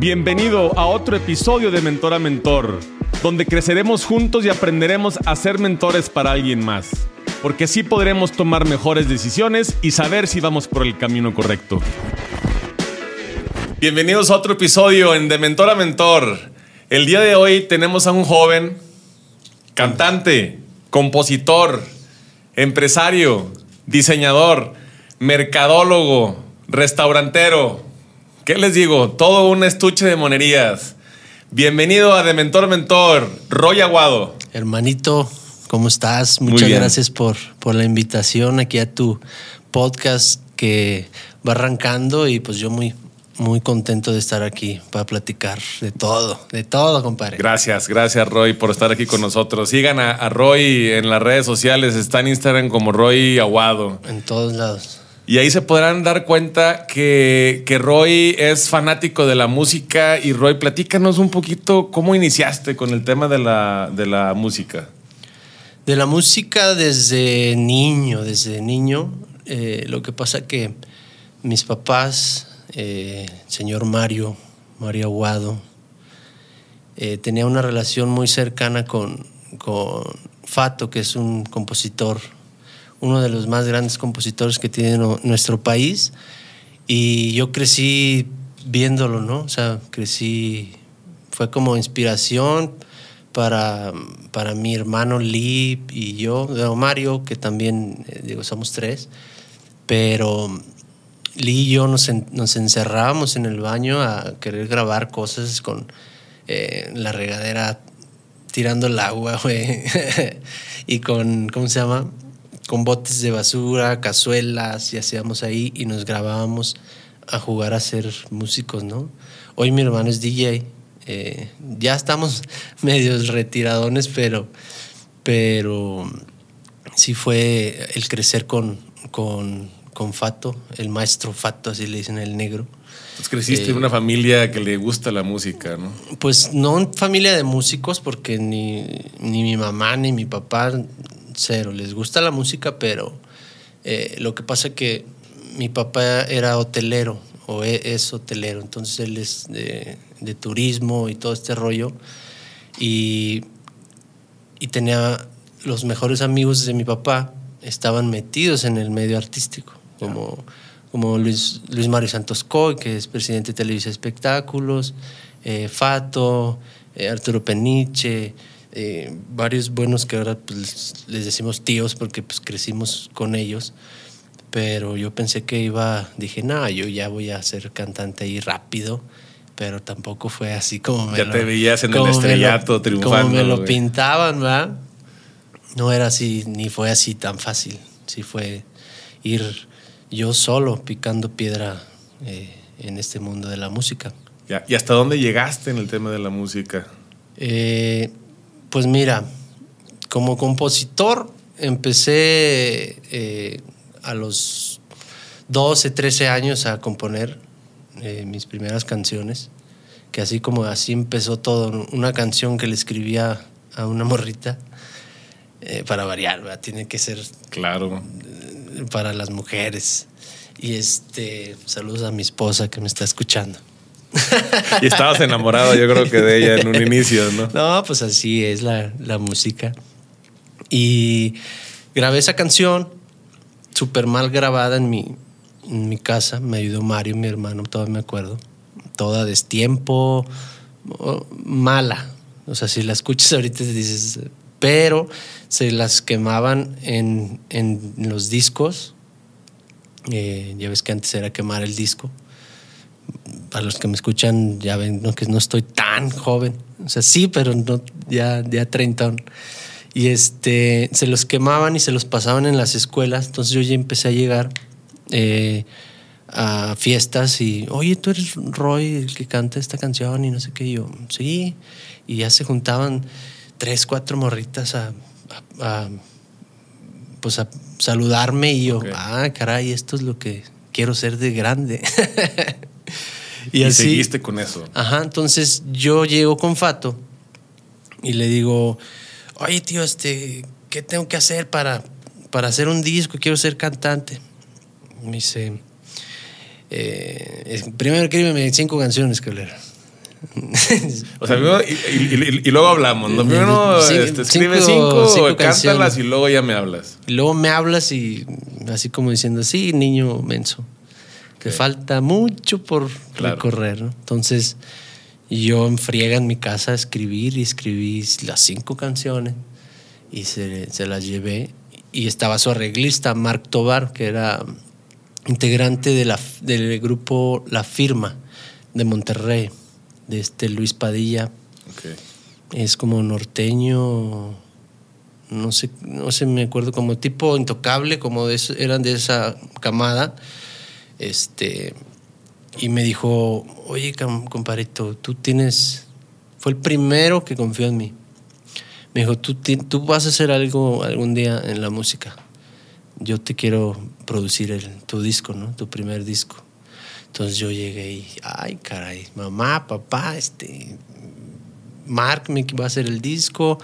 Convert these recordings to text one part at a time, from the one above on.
Bienvenido a otro episodio de Mentor a Mentor, donde creceremos juntos y aprenderemos a ser mentores para alguien más, porque así podremos tomar mejores decisiones y saber si vamos por el camino correcto. Bienvenidos a otro episodio en De Mentor a Mentor. El día de hoy tenemos a un joven cantante, compositor, empresario, diseñador, mercadólogo, restaurantero, ¿Qué les digo? Todo un estuche de monerías. Bienvenido a De Mentor Mentor, Roy Aguado. Hermanito, ¿cómo estás? Muchas gracias por, por la invitación aquí a tu podcast que va arrancando y pues yo muy, muy contento de estar aquí para platicar de todo, de todo, compadre. Gracias, gracias Roy por estar aquí con nosotros. Sigan a, a Roy en las redes sociales, está en Instagram como Roy Aguado. En todos lados. Y ahí se podrán dar cuenta que, Roy es fanático de la música. Y Roy, platícanos un poquito cómo iniciaste con el tema de la, de la música. De la música desde niño, desde niño. Eh, lo que pasa que mis papás, eh, señor Mario, Mario Aguado, eh, tenía una relación muy cercana con, con Fato, que es un compositor uno de los más grandes compositores que tiene nuestro país. Y yo crecí viéndolo, ¿no? O sea, crecí, fue como inspiración para, para mi hermano Lee y yo, Mario, que también, eh, digo, somos tres, pero Lee y yo nos, nos encerrábamos en el baño a querer grabar cosas con eh, la regadera tirando el agua, güey, y con, ¿cómo se llama? Con botes de basura, cazuelas, y hacíamos ahí y nos grabábamos a jugar a ser músicos, ¿no? Hoy mi hermano es DJ. Eh, ya estamos medios retiradones, pero, pero sí fue el crecer con, con, con Fato, el maestro Fato, así le dicen el negro. Pues creciste en una familia que le gusta la música, ¿no? Pues no familia de músicos, porque ni, ni mi mamá ni mi papá cero. Les gusta la música, pero eh, lo que pasa es que mi papá era hotelero o e, es, hotelero, entonces él es de, turismo y todo este rollo. Y, y tenía los mejores amigos de mi papá, estaban metidos en el medio artístico, como, como Luis, Luis Mario Santos Coy, que es presidente de Televisa Espectáculos, eh, Fato, eh, Arturo Peniche, eh, varios buenos que ahora pues, les decimos tíos porque pues crecimos con ellos. Pero yo pensé que iba, dije, no, yo ya voy a ser cantante ahí rápido. Pero tampoco fue así como me ya te veías en el estrellato triunfando. Como me lo pintaban, ¿verdad? No era así, ni fue así tan fácil. Sí fue ir yo solo picando piedra eh, en este mundo de la música. ¿Y hasta dónde llegaste en el tema de la música? Eh, pues mira, como compositor empecé eh, a los 12, 13 años a componer eh, mis primeras canciones, que así como así empezó todo, una canción que le escribía a una morrita, eh, para variar, tiene que ser claro. para las mujeres. Y este, saludos a mi esposa que me está escuchando y estabas enamorado, yo creo que de ella en un inicio, ¿no? No, pues así es la, música. Y grabé esa canción, súper mal grabada en mi, en mi casa. Me ayudó Mario, mi hermano, todavía me acuerdo. Toda destiempo, mala. O sea, si la escuchas ahorita dices, pero se las quemaban en, los discos. Eh, ya ves que antes era quemar el disco para los que me escuchan ya ven que no estoy tan joven. O sea, sí, pero no, ya, ya 30. Y este, se los quemaban y se los pasaban en las escuelas. Entonces yo ya empecé a llegar eh, a fiestas y, oye, tú eres Roy, el que canta esta canción y no sé qué. Y yo, sí. Y ya se juntaban tres, cuatro morritas a, pues a saludarme y yo, ah, caray, esto es lo que quiero ser de grande. Y, así, seguiste con eso. Ajá, entonces yo llego con Fato y le digo, oye tío, este, ¿qué tengo que hacer para, para hacer un disco? Quiero ser cantante. Me dice, eh, primero escríbeme cinco canciones, Cabrera. o sea, y, luego hablamos. ¿no? Primero este, escribe cinco, cinco, cántalas y luego ya me hablas. Y luego me hablas y así como diciendo, sí, niño menso. Te falta mucho por recorrer. ¿no? Entonces, yo en friega en mi casa a escribir y escribí las cinco canciones y se, se las llevé. Y estaba su arreglista, Mark Tobar, que era integrante de la, del grupo La Firma de Monterrey, de este Luis Padilla. Es como norteño, no sé, no sé, me acuerdo, como tipo intocable, como de, eran de esa camada. Este, y me dijo, oye, compadrito, tú tienes, fue el primero que confió en mí. Me dijo, tú, tú vas a hacer algo algún día en la música. Yo te quiero producir el, tu disco, ¿no? Tu primer disco. Entonces yo llegué y, ay, caray, mamá, papá, este, Mark me va a hacer el disco,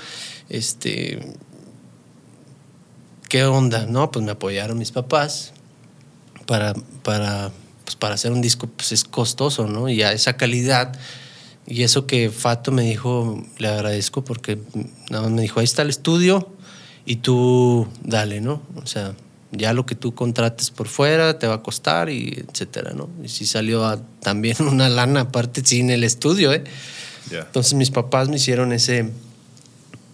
este, ¿qué onda? No, pues me apoyaron mis papás para, para, pues para hacer un disco, pues es costoso, ¿no? Y a esa calidad, y eso que Fato me dijo, le agradezco porque nada más me dijo, ahí está el estudio y tú dale, ¿no? O sea, ya lo que tú contrates por fuera te va a costar y etcétera, ¿no? Y si salió también una lana aparte sin el estudio, ¿eh? Entonces mis papás me hicieron ese,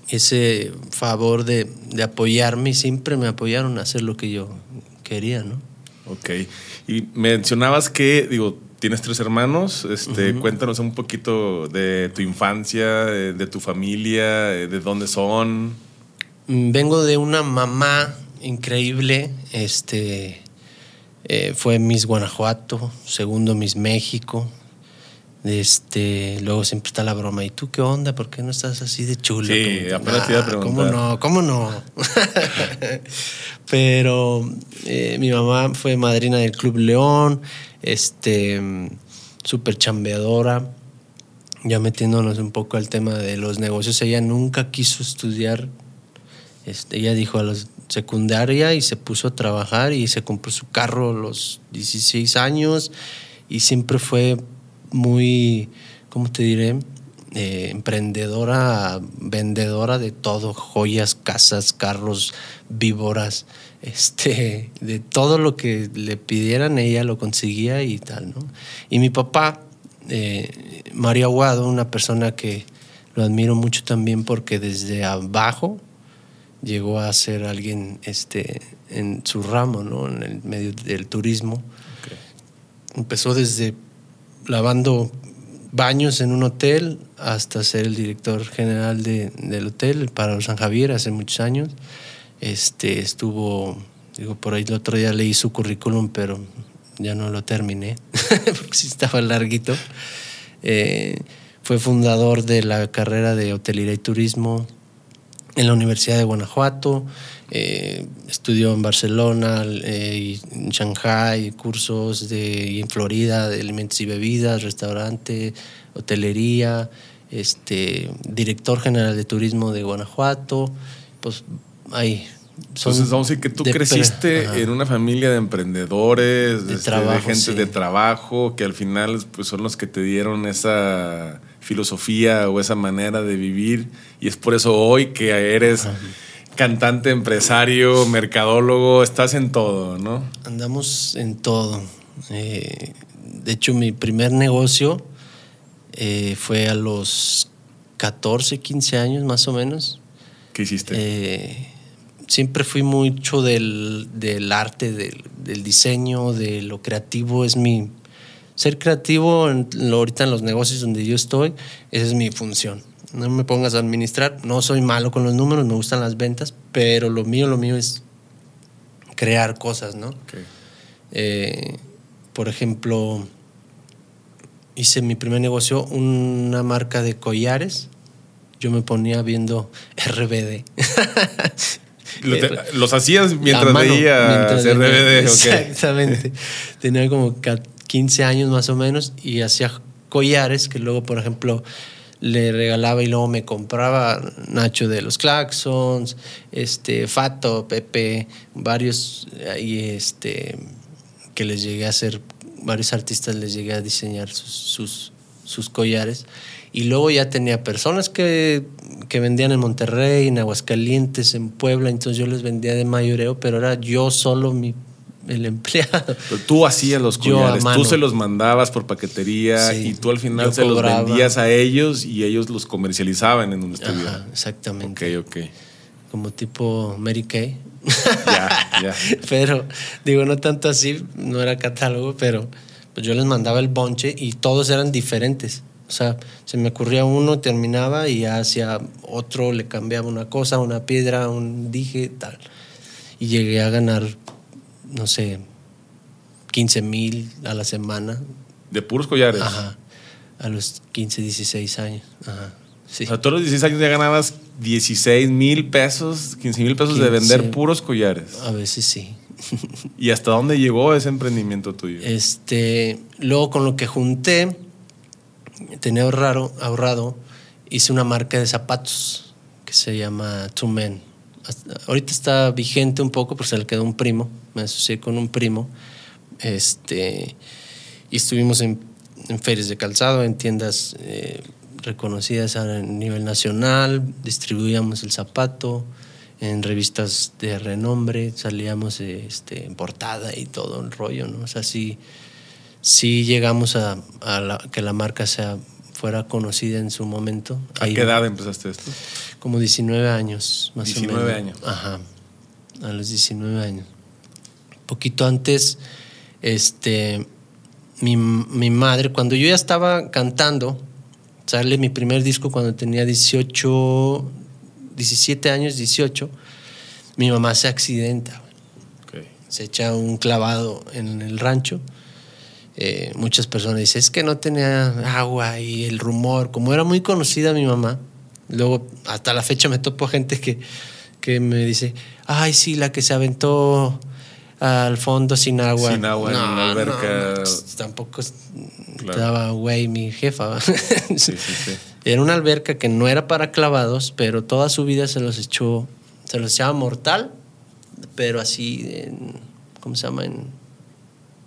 ese favor de, de, apoyarme y siempre me apoyaron a hacer lo que yo quería, ¿no? Ok. Y mencionabas que, digo, tienes tres hermanos. Este, Cuéntanos un poquito de tu infancia, de tu familia, de dónde son. Mm, vengo de una mamá increíble. Este eh, fue Miss Guanajuato, segundo Miss México. Este, luego siempre está la broma. ¿Y tú qué onda? ¿Por qué no estás así de chulo? Sí, apenas te iba a preguntar. ¿Cómo no? ¿Cómo no? Pero eh, mi mamá fue madrina del Club León, este, súper chambeadora. Ya metiéndonos un poco al tema de los negocios, ella nunca quiso estudiar. Este, ella dijo a los secundaria y se puso a trabajar y se compró su carro a los 16 años y siempre fue muy, ¿cómo te diré? Eh, emprendedora, vendedora de todo, joyas, casas, carros, víboras, este, de todo lo que le pidieran ella lo conseguía y tal, ¿no? Y mi papá, eh, Mario Aguado, una persona que lo admiro mucho también porque desde abajo llegó a ser alguien este, en su ramo, ¿no? en el medio del turismo. Empezó desde lavando baños en un hotel hasta ser el director general de, del hotel para San Javier hace muchos años. Este, estuvo, digo, por ahí el otro día leí su currículum, pero ya no lo terminé, porque sí estaba larguito. Eh, fue fundador de la carrera de hotelería y turismo, en la Universidad de Guanajuato, eh, estudió en Barcelona, eh, en Shanghai, cursos de, y en Florida de alimentos y bebidas, restaurante, hotelería, este, director general de turismo de Guanajuato, pues ahí. Entonces, vamos a decir que tú creciste en una familia de emprendedores, de, este, gente de trabajo, que al final pues, son los que te dieron esa filosofía o esa manera de vivir y es por eso hoy que eres cantante, empresario, mercadólogo, estás en todo, ¿no? Andamos en todo. Eh, de hecho, mi primer negocio eh, fue a los 14, 15 años más o menos. ¿Qué hiciste? Eh, siempre fui mucho del, arte, del, del, diseño, de lo creativo, es mi, ser creativo ahorita en los negocios donde yo estoy, esa es mi función. No me pongas a administrar, no soy malo con los números, me gustan las ventas, pero lo mío, lo mío es crear cosas, ¿no? Eh, por ejemplo, hice mi primer negocio, una marca de collares. Yo me ponía viendo RBD. los hacías mientras veías RBD. Exactamente. Tenía como 15 años más o menos y hacía collares que luego, por ejemplo, le regalaba y luego me compraba Nacho de los Claxons, este, Fato, Pepe, varios y este, que les llegué a hacer, varios artistas les llegué a diseñar sus, sus collares. Y luego ya tenía personas que, que vendían en Monterrey, en Aguascalientes, en Puebla, entonces yo les vendía de mayoreo, pero era yo solo mi, el empleado. Pero tú hacías los collares, tú se los mandabas por paquetería Sí, y tú al final se cobraba. los vendías a ellos y ellos los comercializaban en donde estuvieran. exactamente. Ok, ok. Como tipo Mary Kay. Ya, ya. pero, digo, no tanto así, no era catálogo, pero pues yo les mandaba el bonche y todos eran diferentes. O sea, se me ocurría uno, terminaba y hacia otro le cambiaba una cosa, una piedra, un dije, tal. Y llegué a ganar, no sé, 15 mil a la semana. De puros collares. Ajá. A los 15, 16 años. Ajá. Sí. O sea, todos los 16 años ya ganabas 16 mil pesos, 15 mil pesos de 15. vender puros collares. A veces sí. ¿Y hasta dónde llegó ese emprendimiento tuyo? Este, luego con lo que junté, tenía ahorrado, ahorrado, hice una marca de zapatos que se llama Two Men. Ahorita está vigente un poco, porque se le quedó un primo, me asocié con un primo. Este, y estuvimos en, ferias de calzado, en tiendas eh, reconocidas a nivel nacional, distribuíamos el zapato en revistas de renombre, salíamos este, en portada y todo el rollo, ¿no? O sea, sí, llegamos a, que la marca sea, fuera conocida en su momento. ¿A Ahí, qué edad empezaste esto? Como 19 años, más 19 o menos. años. Ajá, a los 19 años. Poquito antes, este, mi, mi madre, cuando yo ya estaba cantando, sale mi primer disco cuando tenía 18, 17 años, 18, mi mamá se accidenta. güey Ok. se echa un clavado en el rancho. Eh, muchas personas dicen, es que no tenía agua y el rumor, como era muy conocida mi mamá, luego hasta la fecha me topo gente que, que me dice, ay, sí, la que se aventó al fondo sin agua. Sin agua en una alberca. no, pues, tampoco Claro. estaba güey mi jefa. Sí, sí, sí. Era una alberca que no era para clavados, pero toda su vida se los echó, se los echaba mortal, pero así, en, ¿cómo se llama? En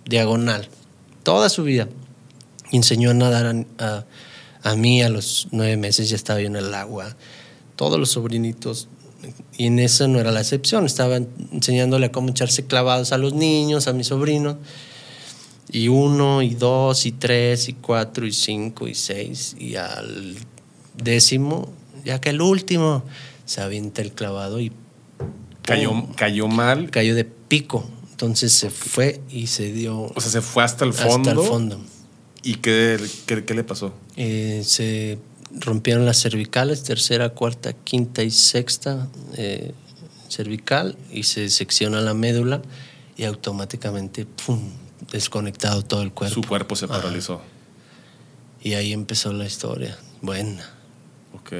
diagonal. Toda su vida. Y enseñó a nadar a, a- a mí a los nueve meses, ya estaba yo en el agua. Todos los sobrinitos. Y en eso no era la excepción. Estaba enseñándole a cómo echarse clavados a los niños, a mis sobrinos. Y uno, y dos, y tres, y cuatro, y cinco, y seis. Y al décimo, ya que el último, se avienta el clavado y Cayó, cayó mal. cayó de pico. Entonces se fue y se dio O sea, se fue hasta el fondo. hasta el fondo. ¿Y qué, qué, qué le pasó? Eh, se rompieron las cervicales, tercera, cuarta, quinta y sexta eh, cervical y se secciona la médula y automáticamente ¡pum! desconectado todo el cuerpo. Su cuerpo se Ajá. paralizó. Y ahí empezó la historia. Buena. Ok.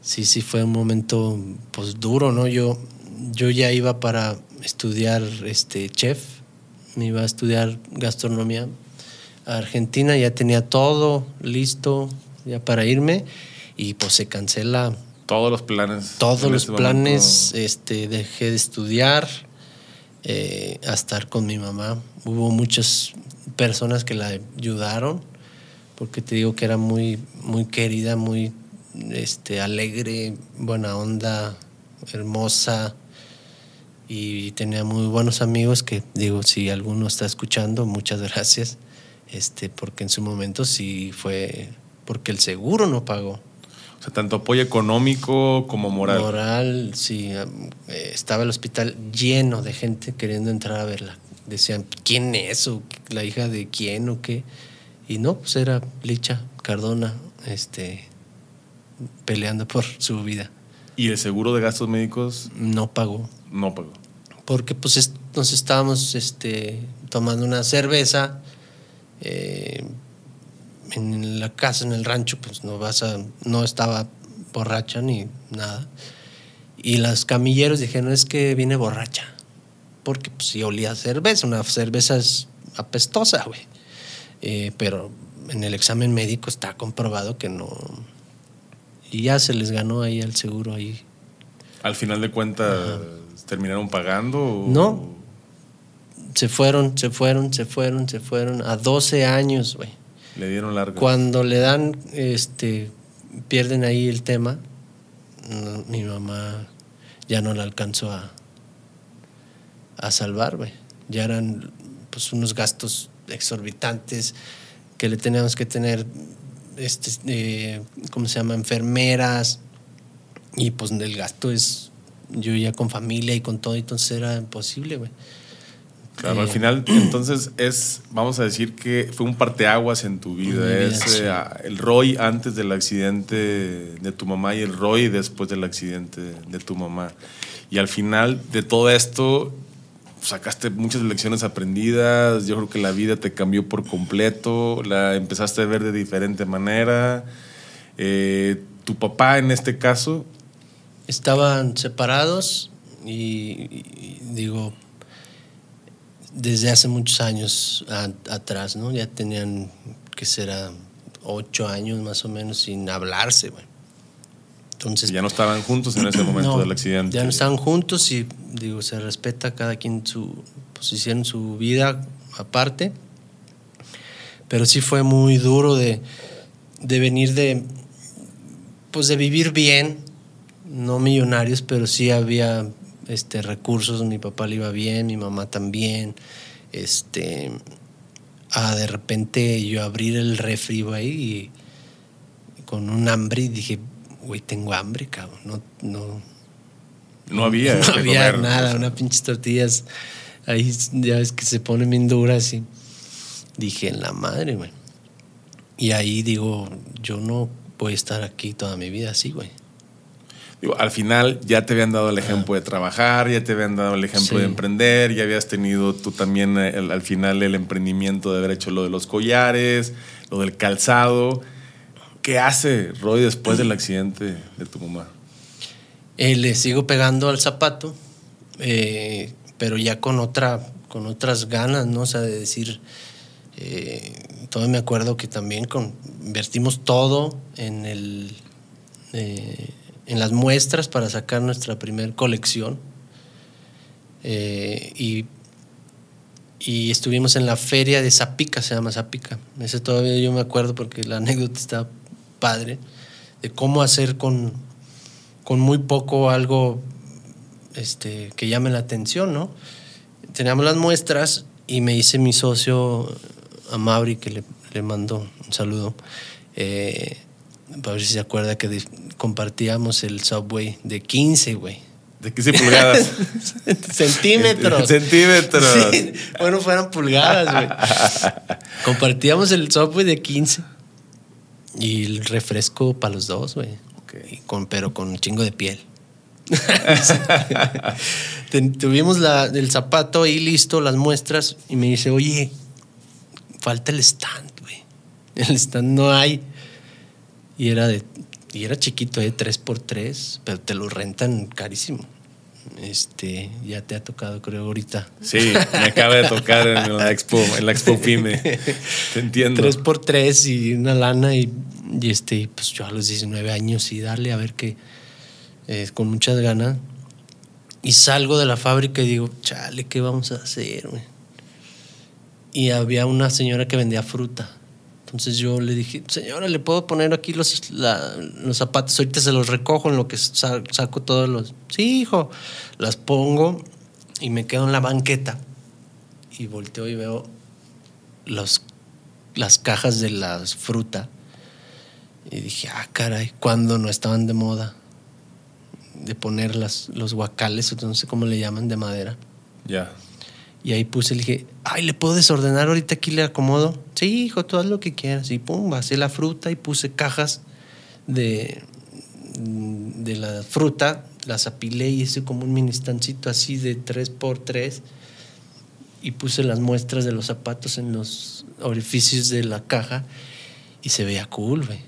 Sí, sí, fue un momento pues duro, ¿no? Yo, yo ya iba para estudiar este chef, me iba a estudiar gastronomía a Argentina, ya tenía todo listo ya para irme y pues se cancela Todos los planes. todos los planes, momento. este, dejé de estudiar eh, a estar con mi mamá. Hubo muchas personas que la ayudaron, porque te digo que era muy, muy querida, muy este, alegre, buena onda, hermosa. Y tenía muy buenos amigos que, digo, si alguno está escuchando, muchas gracias. Este, porque en su momento sí fue porque el seguro no pagó. O sea, tanto apoyo económico como moral. Moral, sí. eh, estaba el hospital lleno de gente queriendo entrar a verla. Decían, ¿quién es? ¿O la hija de quién o qué? Y no, pues era Licha Cardona, este, peleando por su vida. Y el seguro de gastos médicos No pagó. No pagó. Porque pues es- nos estábamos este, tomando una cerveza eh, en la casa, en el rancho, pues no vas a, no estaba borracha ni nada. Y los camilleros dijeron, es que viene borracha. Porque pues sí olía a cerveza, una cerveza es apestosa, güey. Eh, pero en el examen médico está comprobado que no. Y ya se les ganó ahí el seguro ahí. Al final de cuentas, ¿terminaron pagando? o- No. Se fueron, se fueron, se fueron, se fueron. A 12 años, güey. Le dieron largo. Cuando le dan, este, pierden ahí el tema, no, mi mamá ya no la alcanzó a, a salvar, güey. Ya eran pues unos gastos exorbitantes que le teníamos que tener, este, eh, ¿cómo se llama? Enfermeras. Y pues el gasto es, yo ya con familia y con todo, entonces era imposible, güey. Claro, al Eh, final, entonces es, vamos a decir que fue un parteaguas en tu vida. Es sí. el Roy antes del accidente de tu mamá y el Roy después del accidente de tu mamá. Y al final de todo esto, sacaste muchas lecciones aprendidas. Yo creo que la vida te cambió por completo. La empezaste a ver de diferente manera. Eh, tu papá, en este caso, estaban separados y, y digo, desde hace muchos años a- atrás, ¿no? Ya tenían, que será, ocho años más o menos sin hablarse, güey. Entonces, ya no estaban juntos en ese momento no, del accidente. Ya no estaban juntos y digo, se respeta cada quien su posición, su vida aparte. Pero sí fue muy duro de, de venir de, pues de vivir bien, no millonarios, pero sí había este, recursos, mi papá le iba bien, mi mamá también. Este, a de repente yo abrir el refri, güey, y con un hambre y dije, güey, tengo hambre, cabrón. No, no, no había. no había comer, nada, o sea. unas pinches tortillas ahí ya ves que se ponen bien duras y dije, en la madre, güey. Y ahí digo, yo no voy a estar aquí toda mi vida así, güey. Digo, al final ya te habían dado el ejemplo de trabajar, ya te habían dado el ejemplo Sí. de emprender, ya habías tenido tú también eh, el- al final el emprendimiento de haber hecho lo de los collares, lo del calzado. ¿Qué hace Roy después del accidente de tu mamá? Eh, le sigo pegando al zapato, eh, pero ya con otra, con otras ganas, ¿no? O sea, de decir, eh, todavía me acuerdo que también con, invertimos todo en el, eh, en las muestras para sacar nuestra primer colección. Eh, y, y estuvimos en la feria de Zapica, se llama Zapica. Ese todavía yo me acuerdo porque la anécdota está padre, de cómo hacer con, con muy poco algo este, que llame la atención, ¿no? Teníamos las muestras y me hice mi socio a Mauri, que le, le mando un saludo, eh, para ver si se acuerda que compartíamos el Subway de 15, güey. ¿De 15 pulgadas? Centímetros. Centímetros. Sí, bueno, fueran pulgadas, güey. Compartíamos el Subway de 15 y el refresco para los dos, güey. Con, pero con un chingo de piel. Tuvimos la, el zapato ahí listo, las muestras, y me dice, oye, falta el stand, güey. El stand no hay. Y era de, y era chiquito, eh, 3x3, pero te lo rentan carísimo. Este, ya te ha tocado, creo, ahorita. Sí, me acaba de tocar en la expo, en la expo Pyme. Te entiendo. 3x3 y una lana y, y este, pues yo a los 19 años y darle a ver qué, eh, con muchas ganas. Y salgo de la fábrica y digo, chale, ¿qué vamos a hacer? güey?" Y había una señora que vendía fruta. Entonces yo le dije, señora, ¿le puedo poner aquí los, los zapatos? Ahorita se los recojo en lo que sa- saco todos los... Sí, hijo. Las pongo y me quedo en la banqueta. Y volteo y veo los, las cajas de la fruta. Y dije, ah, caray, cuando no estaban de moda de poner las, los guacales, o no sé cómo le llaman, de madera. Ya. Y ahí puse, le dije, ay, ¿le puedo desordenar ahorita aquí le acomodo? Sí, hijo, tú haz lo que quieras. Y pum, vacié la fruta y puse cajas de, de la fruta, las apilé y hice como un mini estancito así de 3x3 y puse las muestras de los zapatos en los orificios de la caja y se veía cool, güey.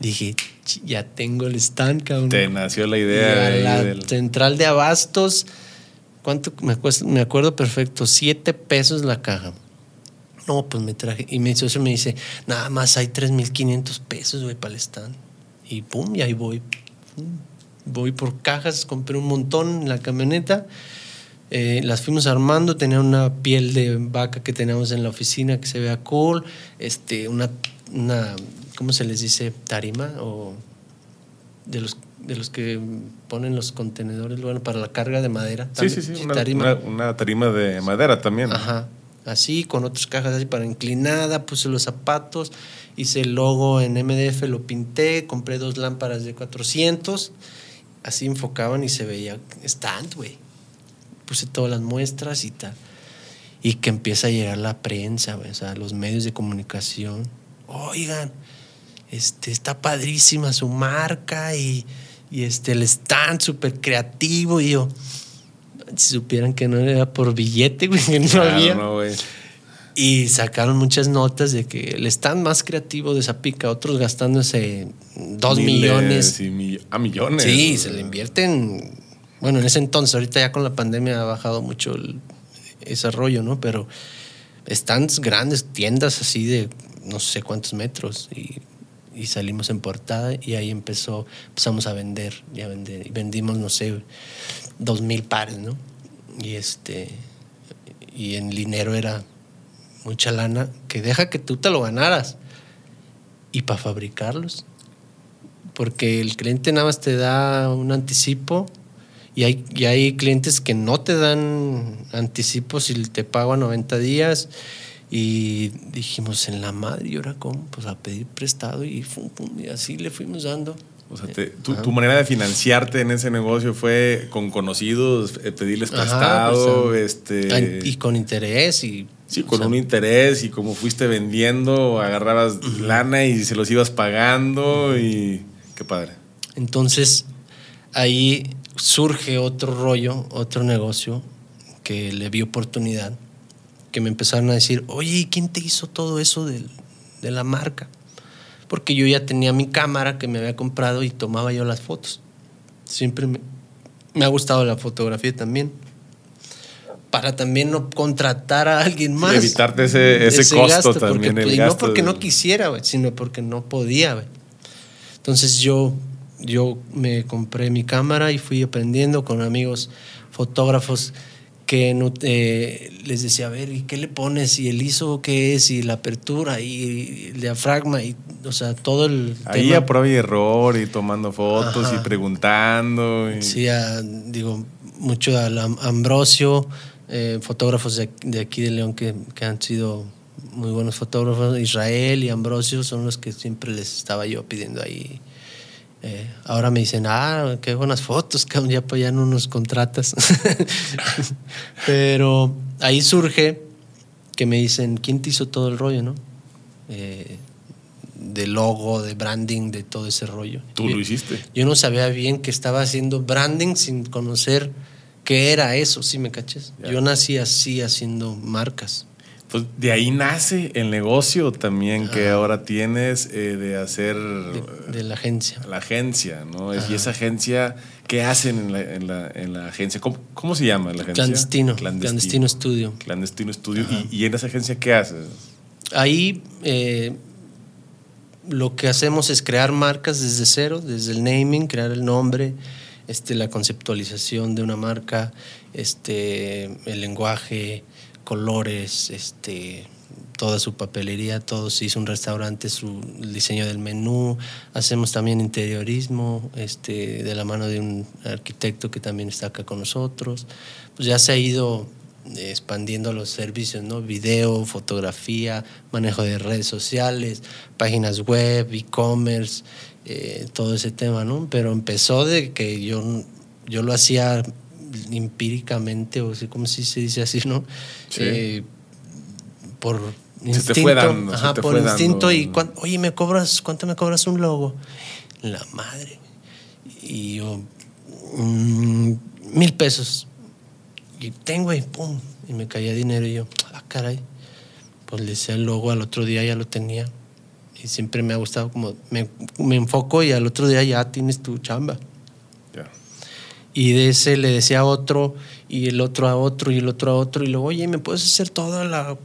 Dije, "Ch, ya tengo el stand, cabrón. Te nació la idea. a ahí la del- central de abastos, ¿cuánto me cuesta? Me acuerdo perfecto, siete pesos la caja. No, pues me traje. Y mi socio me dice, nada más hay 3.500 pesos, güey, para el stand. Y pum, y ahí voy. Voy por cajas, compré un montón en la camioneta. Eh, las fuimos armando, tenía una piel de vaca que teníamos en la oficina que se vea cool, este, una, una ¿cómo se les dice? Tarima o de los de los que ponen los contenedores, bueno, para la carga de madera. Sí, sí, sí, una tarima. Una, tarima de madera también. Ajá, así, con otras cajas así para inclinada, puse los zapatos, hice el logo en MDF, lo pinté, compré dos lámparas de 400, así enfocaban y se veía stand, güey. Puse todas las muestras y tal. Y que empieza a llegar la prensa, güey, o sea, los medios de comunicación. Oigan, este, está padrísima su marca y y este, el stand súper creativo. Y yo, si supieran que no era por billete, güey, que no había. y sacaron muchas notas de que el stand más creativo de Zapica, otros gastándose dos millones. a millones. Sí, se le invierten. Bueno, en ese entonces, ahorita ya con la pandemia ha bajado mucho el, ese rollo, ¿no? Pero stands grandes, tiendas así de no sé cuántos metros y y salimos en portada y ahí empezó, empezamos a vender, y a vender, y vendimos, no sé, dos mil pares, ¿no? Y este, y en dinero era mucha lana que deja que tú te lo ganaras y para fabricarlos. Porque el cliente nada más te da un anticipo y hay, y hay clientes que no te dan anticipo si te pago a 90 días y dijimos, en la madre, ¿y ahora cómo? Pues a pedir prestado y, y así le fuimos dando. O sea, tu, manera de financiarte en ese negocio fue con conocidos, eh, pedirles prestado, pues, este... Y con interés y... Sí, con un interés y como fuiste vendiendo, agarrabas lana y se los ibas pagando y... Qué padre. Entonces, ahí surge otro rollo, otro negocio que le vi oportunidad que me empezaron a decir, oye, ¿quién te hizo todo eso de, la marca? Porque yo ya tenía mi cámara que me había comprado y tomaba yo las fotos. Siempre me, ha gustado la fotografía también. Para también no contratar a alguien más. Y evitarte ese, ese, costo también. Porque, el no porque no quisiera, sino porque no podía. Entonces yo, yo me compré mi cámara y fui aprendiendo con amigos fotógrafos que no, eh, les decía, a ver, ¿y qué le pones? ¿Y el ISO qué es? ¿Y la apertura? ¿Y el diafragma? Y, o sea, todo el Ahí a prueba y error y tomando fotos y preguntando. Sí, digo, mucho al Ambrosio, eh, fotógrafos de, de, aquí de León que, que han sido muy buenos fotógrafos. Israel y Ambrosio son los que siempre les estaba yo pidiendo ahí eh, ahora me dicen, ah, qué buenas fotos, que ya, ya no nos contratas. Pero ahí surge que me dicen, ¿quién te hizo todo el rollo, no? Eh, de logo, de branding, de todo ese rollo. Tú lo hiciste. Yo no sabía bien que estaba haciendo branding sin conocer qué era eso, ¿sí me caches? Yo nací así haciendo marcas. Pues de ahí nace el negocio también que ahora tienes eh, de hacer... De, la agencia. La agencia, ¿no? Y esa agencia, ¿qué hacen en la, en la, en la agencia? ¿Cómo, se llama la agencia? Clandestino. Clandestino, Estudio. Clandestino Estudio. ¿Y, en esa agencia qué haces? Ahí eh, lo que hacemos es crear marcas desde cero, desde el naming, crear el nombre, este, la conceptualización de una marca, este, el lenguaje colores, este, toda su papelería, todo se hizo un restaurante, su el diseño del menú, hacemos también interiorismo, este, de la mano de un arquitecto que también está acá con nosotros. Pues ya se ha ido expandiendo los servicios, ¿no? Video, fotografía, manejo de redes sociales, páginas web, e-commerce, eh, todo ese tema, ¿no? Pero empezó de que yo, yo lo hacía empíricamente, o como si se dice así, ¿no? Eh, por instinto. ajá, por instinto. Y oye, ¿me cobras, ¿cuánto me cobras un logo? La madre. Y yo, mm, mil pesos. Y tengo y pum. Y me caía dinero y yo, ah, caray. Pues le decía el logo, al otro día ya lo tenía. Y siempre me ha gustado como, me, me enfoco y al otro día ya tienes tu chamba. Y de ese le decía a otro, y el otro a otro, y el otro a otro, y luego, oye, ¿me puedes hacer toda la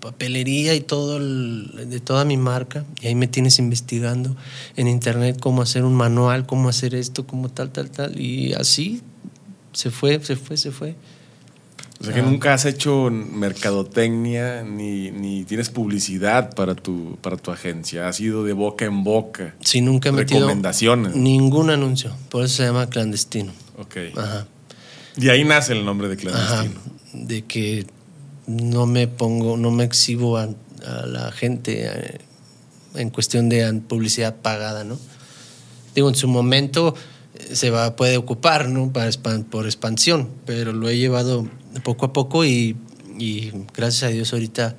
papelería y todo de toda mi marca? Y ahí me tienes investigando en internet cómo hacer un manual, cómo hacer esto, cómo tal, tal, tal. Y así se fue, se fue, se fue. O sea que nunca has hecho mercadotecnia ni, ni, tienes publicidad para tu, para tu agencia. Ha sido de boca en boca. Sí, nunca he metido recomendaciones. ningún anuncio. Por eso se llama clandestino. Ok. Ajá. Y ahí nace el nombre de clandestino. De que no me pongo, no me exhibo a, la gente eh, en cuestión de publicidad pagada, ¿no? Digo, en su momento eh, se va, puede ocupar, ¿no? Para, por expansión, pero lo he llevado poco a poco y, gracias a Dios ahorita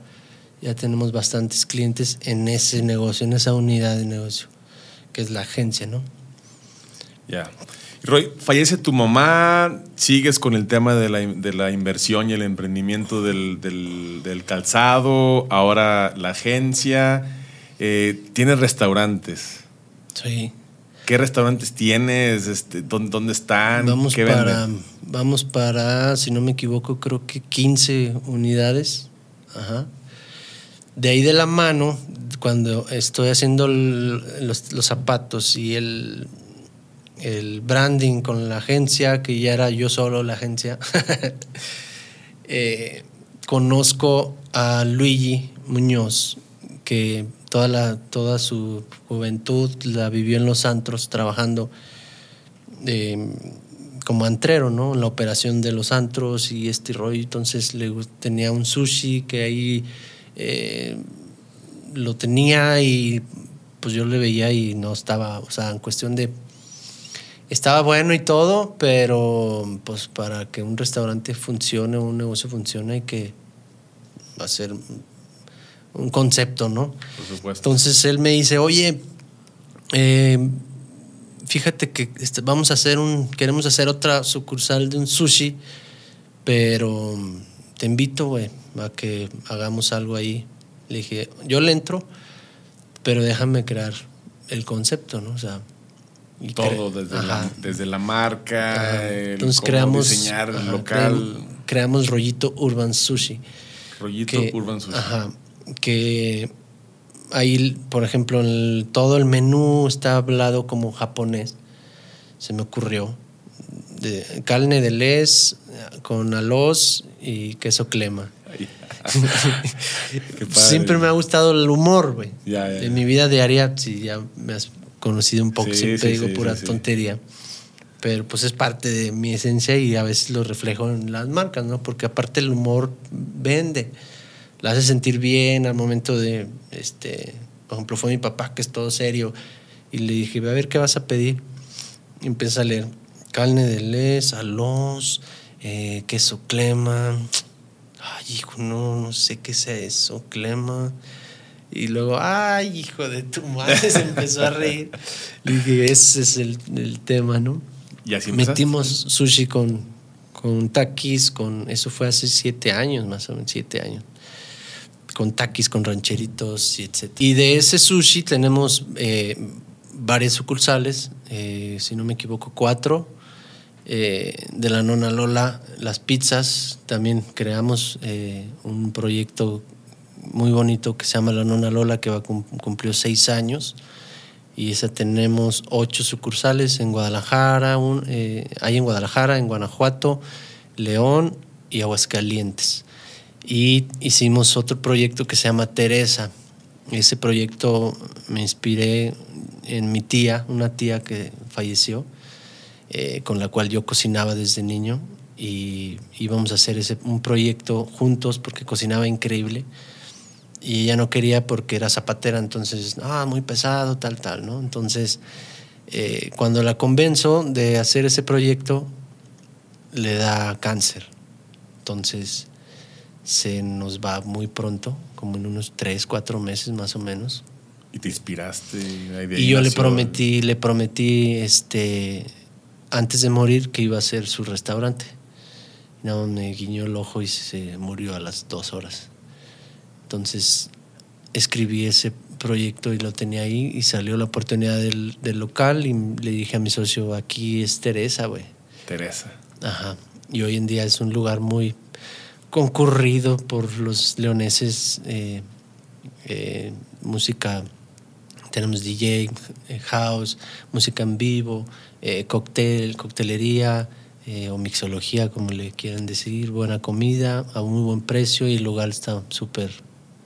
ya tenemos bastantes clientes en ese negocio, en esa unidad de negocio, que es la agencia, ¿no? Ya. Roy, fallece tu mamá, sigues con el tema de la, inversión y el emprendimiento del, calzado, ahora la agencia, eh, tienes restaurantes. Sí. ¿Qué restaurantes tienes? Este, ¿dónde, están? Vamos para, vamos para, si no me equivoco, creo que 15 unidades. Ajá. De ahí de la mano, cuando estoy haciendo los, zapatos y el, el branding con la agencia, que ya era yo solo la agencia, eh, conozco a Luigi Muñoz, que toda, la, toda su juventud la vivió en los antros trabajando eh, como antrero, ¿no? En la operación de los antros y este rollo. Entonces le, tenía un sushi que ahí eh, lo tenía y pues yo le veía y no estaba, o sea, en cuestión de... Estaba bueno y todo, pero pues para que un restaurante funcione, un negocio funcione, hay que hacer un concepto, ¿no? Por supuesto. Entonces él me dice, oye, eh, fíjate que este, vamos a hacer un, queremos hacer otra sucursal de un sushi, pero te invito, güey, a que hagamos algo ahí. Le dije, yo le entro, pero déjame crear el concepto, ¿no? O sea, todo desde la, desde la, marca, entonces creamos diseñar el local. Creamos, rollito Urban Sushi. Rollito Urban Sushi. Ajá que ahí, por ejemplo, todo el menú está hablado como japonés. Se me ocurrió. De, carne de les con alos y queso crema. siempre me ha gustado el humor, güey. En mi vida diaria, si ya me has conocido un poco, siempre digo pura tontería. Pero pues es parte de mi esencia y a veces lo reflejo en las marcas, ¿no? Porque aparte el humor vende la hace sentir bien al momento de, este, por ejemplo, fue mi papá que es todo serio y le dije, a ver qué vas a pedir. Y empieza a leer carne de les, alos, eh, queso clema. Ay, hijo, no, no sé qué sea eso, clema. Y luego, ay, hijo de tu madre, se empezó a reír. Le dije, ese es el, el tema, ¿no? Y así Metimos sushi con, con taquis, con, eso fue hace siete años, más o menos, siete años con taquis, con rancheritos, etc. Y de ese sushi tenemos eh, varias sucursales, eh, si no me equivoco, cuatro. Eh, de la Nona Lola, las pizzas, también creamos un proyecto muy bonito que se llama La Nona Lola, que va cumplió seis años. Y esa tenemos ocho sucursales en Guadalajara, hay en Guadalajara, en Guanajuato, León y Aguascalientes. Y hicimos otro proyecto que se llama Teresa. Ese proyecto me inspiré en mi tía, una tía que falleció, eh, con la cual yo cocinaba desde niño y íbamos a hacer ese, un proyecto juntos porque cocinaba increíble y ella no quería porque era zapatera, entonces, ah, muy pesado, tal, tal, ¿no? Entonces, eh, cuando la convenzo de hacer ese proyecto, le da cáncer. Entonces, se nos va muy pronto, como en unos tres, cuatro meses más o menos. ¿Y te inspiraste? y yo le prometí, le prometí este, antes de morir que iba a ser su restaurante. Nada me guiñó el ojo y se murió a las dos horas. Entonces escribí ese proyecto y lo tenía ahí y salió la oportunidad del, del local y le dije a mi socio, aquí es Teresa, güey. Teresa. Ajá. Y hoy en día es un lugar muy concurrido por los leoneses, eh, eh, música, tenemos DJ, eh, house, música en vivo, cóctel, coctelería, eh, o mixología, como le quieran decir, buena comida a un muy buen precio y el lugar está súper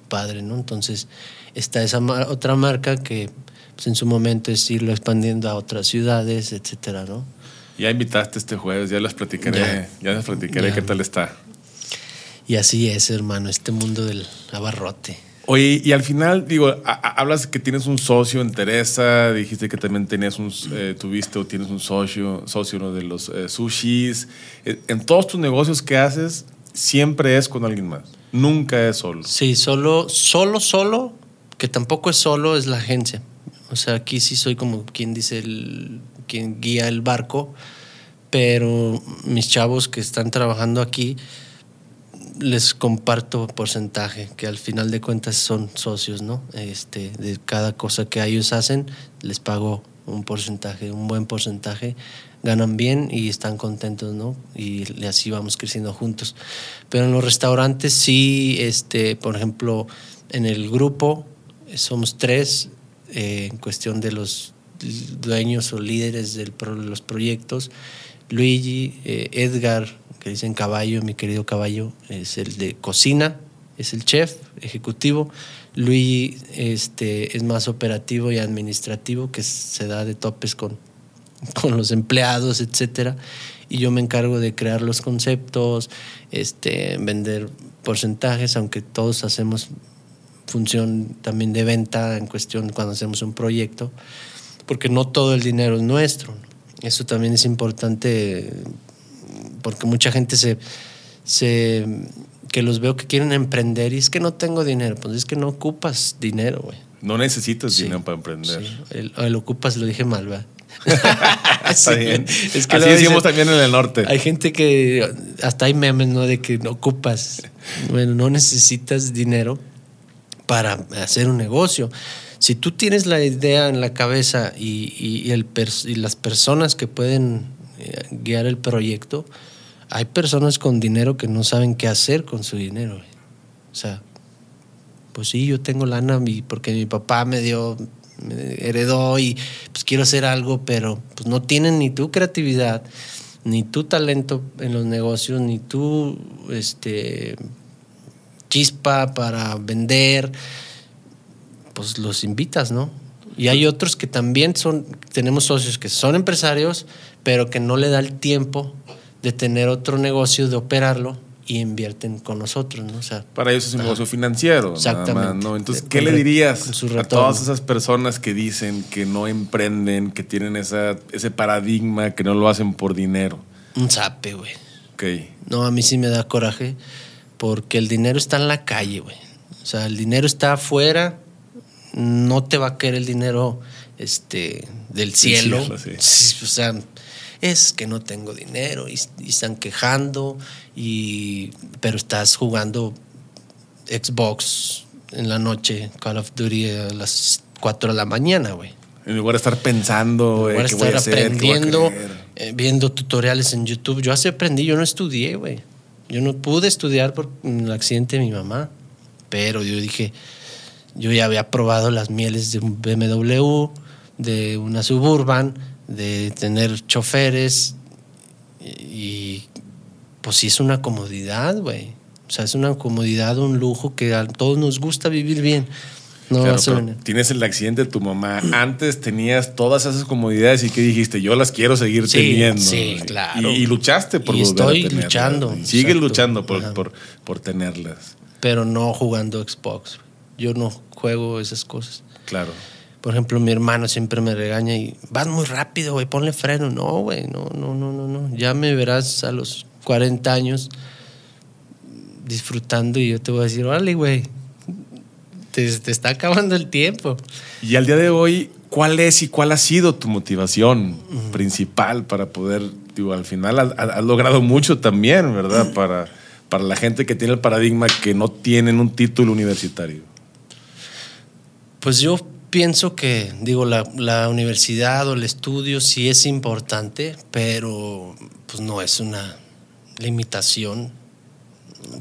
padre, ¿no? Entonces está esa otra marca que pues, en su momento es irlo expandiendo a otras ciudades, etcétera, ¿no? Ya invitaste este jueves, ya les platicaré, ya, les platicaré qué tal está. Y así es, hermano, este mundo del abarrote. Oye, y al final, digo, hablas que tienes un socio en Teresa, dijiste que también tenías un, eh, tuviste o tienes un socio, socio de los eh, sushis. Eh, en todos tus negocios que haces, siempre es con alguien más. Nunca es solo. Sí, solo, solo, solo, que tampoco es solo, es la agencia. O sea, aquí sí soy como quien dice el, quien guía el barco, pero mis chavos que están trabajando aquí les comparto porcentaje, que al final de cuentas son socios, ¿no? Este, de cada cosa que ellos hacen, les pago un porcentaje, un buen porcentaje, ganan bien y están contentos, ¿no? Y así vamos creciendo juntos. Pero en los restaurantes sí, este, por ejemplo, en el grupo somos tres, eh, en cuestión de los dueños o líderes de los proyectos, Luigi, eh, Edgar, que dicen caballo, mi querido caballo, es el de cocina, es el chef ejecutivo. Luigi este, es más operativo y administrativo, que se da de topes con, con los empleados, etcétera. Y yo me encargo de crear los conceptos, este, vender porcentajes, aunque todos hacemos función también de venta en cuestión cuando hacemos un proyecto porque no todo el dinero es nuestro. Eso también es importante porque mucha gente se, se que los veo que quieren emprender y es que no tengo dinero, pues es que no ocupas dinero, güey. No necesitas dinero para emprender. El, ocupas, lo dije mal, ¿verdad? Está bien. Es que Así decimos también en el norte. Hay gente que, hasta hay memes, ¿no? De que no ocupas. Bueno, no necesitas dinero para hacer un negocio. Si tú tienes la idea en la cabeza y, el y las personas que pueden eh, guiar el proyecto, hay personas con dinero que no saben qué hacer con su dinero. O sea, pues sí, yo tengo lana porque mi papá me dio, heredó y pues quiero hacer algo, pero pues no tienen ni tu creatividad, ni tu talento en los negocios, ni tu este, chispa para vender pues los invitas, ¿no? Y hay otros que también son, tenemos socios que son empresarios, pero que no le da el tiempo de tener otro negocio, de operarlo y invierten con nosotros, ¿no? O sea, Para ellos es un negocio financiero. Exactamente. ¿no? Entonces, ¿qué le dirías a todas esas personas que dicen que no emprenden, que tienen esa, ese paradigma, que no lo hacen por dinero? Un zape, güey. Ok. No, a mí sí me da coraje porque el dinero está en la calle, güey. O sea, el dinero está afuera no te va a caer el dinero este, del cielo. o sea, es que no tengo dinero y, están quejando, y, pero estás jugando Xbox en la noche, Call of Duty a las 4 de la mañana, güey. En lugar de estar pensando, en lugar de estar aprendiendo, eh, viendo tutoriales en YouTube. Yo así aprendí, yo no estudié, güey. Yo no pude estudiar por el accidente de mi mamá, pero yo dije, yo ya había probado las mieles de un BMW, de una Suburban, de tener choferes y pues sí es una comodidad, güey. O sea, es una comodidad, un lujo que a todos nos gusta vivir bien. No tienes el accidente de tu mamá. Antes tenías todas esas comodidades y que dijiste, yo las quiero seguir teniendo. Sí, claro. Y, luchaste por y estoy luchando. Sigues luchando por, por, por, tenerlas. Pero no jugando Xbox. Yo no juego esas cosas. Claro. Por ejemplo, mi hermano siempre me regaña y vas muy rápido, güey, ponle freno. No, güey, no, no, no, no, no. Ya me verás a los 40 años disfrutando y yo te voy a decir, vale, güey, te, está acabando el tiempo. Y al día de hoy, ¿cuál es y cuál ha sido tu motivación principal para poder, digo, al final has, logrado mucho también, ¿verdad? Para, para la gente que tiene el paradigma que no tienen un título universitario. Pues yo pienso que, digo, la, universidad o el estudio sí es importante, pero pues no es una limitación.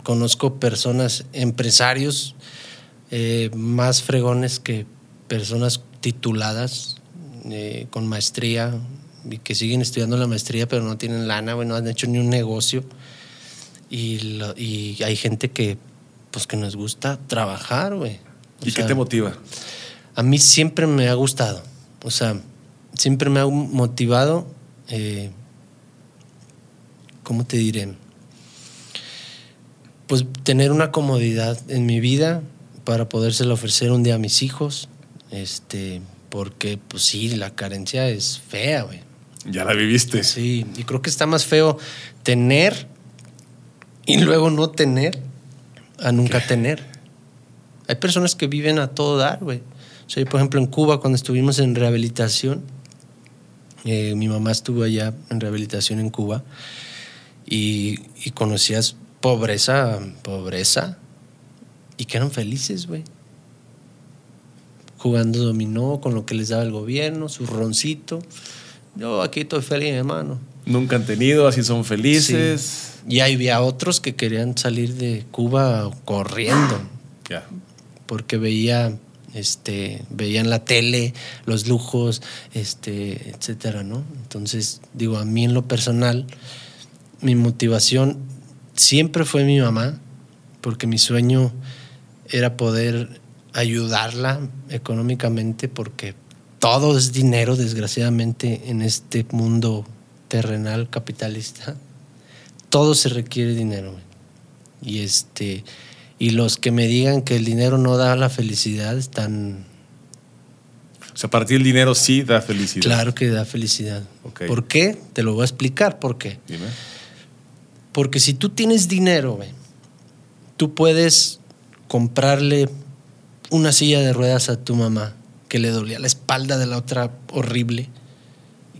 Conozco personas, empresarios eh, más fregones que personas tituladas, eh, con maestría, y que siguen estudiando la maestría, pero no tienen lana, güey, no han hecho ni un negocio. Y, lo- y hay gente que, pues, que nos gusta trabajar, güey. ¿Y qué te motiva? a mí siempre me ha gustado. O sea, siempre me ha motivado. eh, ¿Cómo te diré? Pues tener una comodidad en mi vida para podérsela ofrecer un día a mis hijos. Este, porque, pues sí, la carencia es fea, güey. Ya la viviste. Sí, y creo que está más feo tener y luego no tener a nunca tener. Hay personas que viven a todo dar, güey. O sea, yo, por ejemplo, en Cuba, cuando estuvimos en rehabilitación, eh, mi mamá estuvo allá en rehabilitación en Cuba y, y conocías pobreza, pobreza, y que eran felices, güey. Jugando dominó con lo que les daba el gobierno, su roncito. Yo aquí estoy feliz, hermano. Nunca han tenido, así son felices. Y ahí había otros que querían salir de Cuba corriendo Ya. porque veía este veían la tele, los lujos, este, etcétera, ¿no? Entonces, digo, a mí en lo personal mi motivación siempre fue mi mamá, porque mi sueño era poder ayudarla económicamente porque todo es dinero desgraciadamente en este mundo terrenal capitalista. Todo se requiere dinero. Y este y los que me digan que el dinero no da la felicidad están O sea, para ti el dinero sí da felicidad. claro que da felicidad. ¿Por qué? Te lo voy a explicar por qué. Dime. Porque si tú tienes dinero, tú puedes comprarle una silla de ruedas a tu mamá que le dolía la espalda de la otra horrible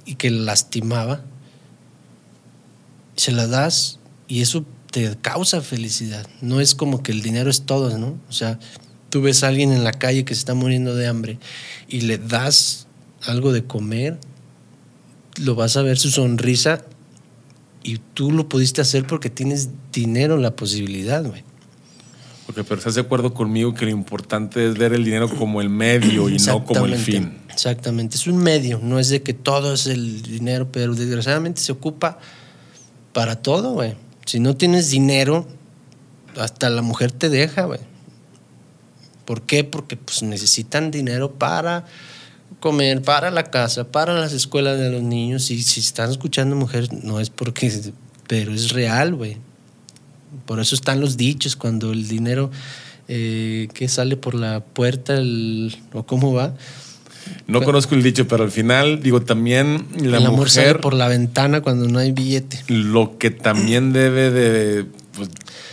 y que la lastimaba. Se la das y eso te causa felicidad. No es como que el dinero es todo, ¿no? O sea, tú ves a alguien en la calle que se está muriendo de hambre y le das algo de comer, lo vas a ver su sonrisa y tú lo pudiste hacer porque tienes dinero, la posibilidad, güey. Ok, pero ¿estás de acuerdo conmigo que lo importante es ver el dinero como el medio y no como el fin? Exactamente, es un medio, no es de que todo es el dinero, pero desgraciadamente se ocupa para todo, güey. Si no tienes dinero, hasta la mujer te deja, güey. ¿Por qué? Porque pues necesitan dinero para comer, para la casa, para las escuelas de los niños. Y si están escuchando mujeres, no es porque, pero es real, güey. Por eso están los dichos, cuando el dinero eh, que sale por la puerta el- o cómo va. No conozco el dicho, pero al final, digo, también la el amor sale mujer por la ventana cuando no hay billete. lo que también debe de... pues,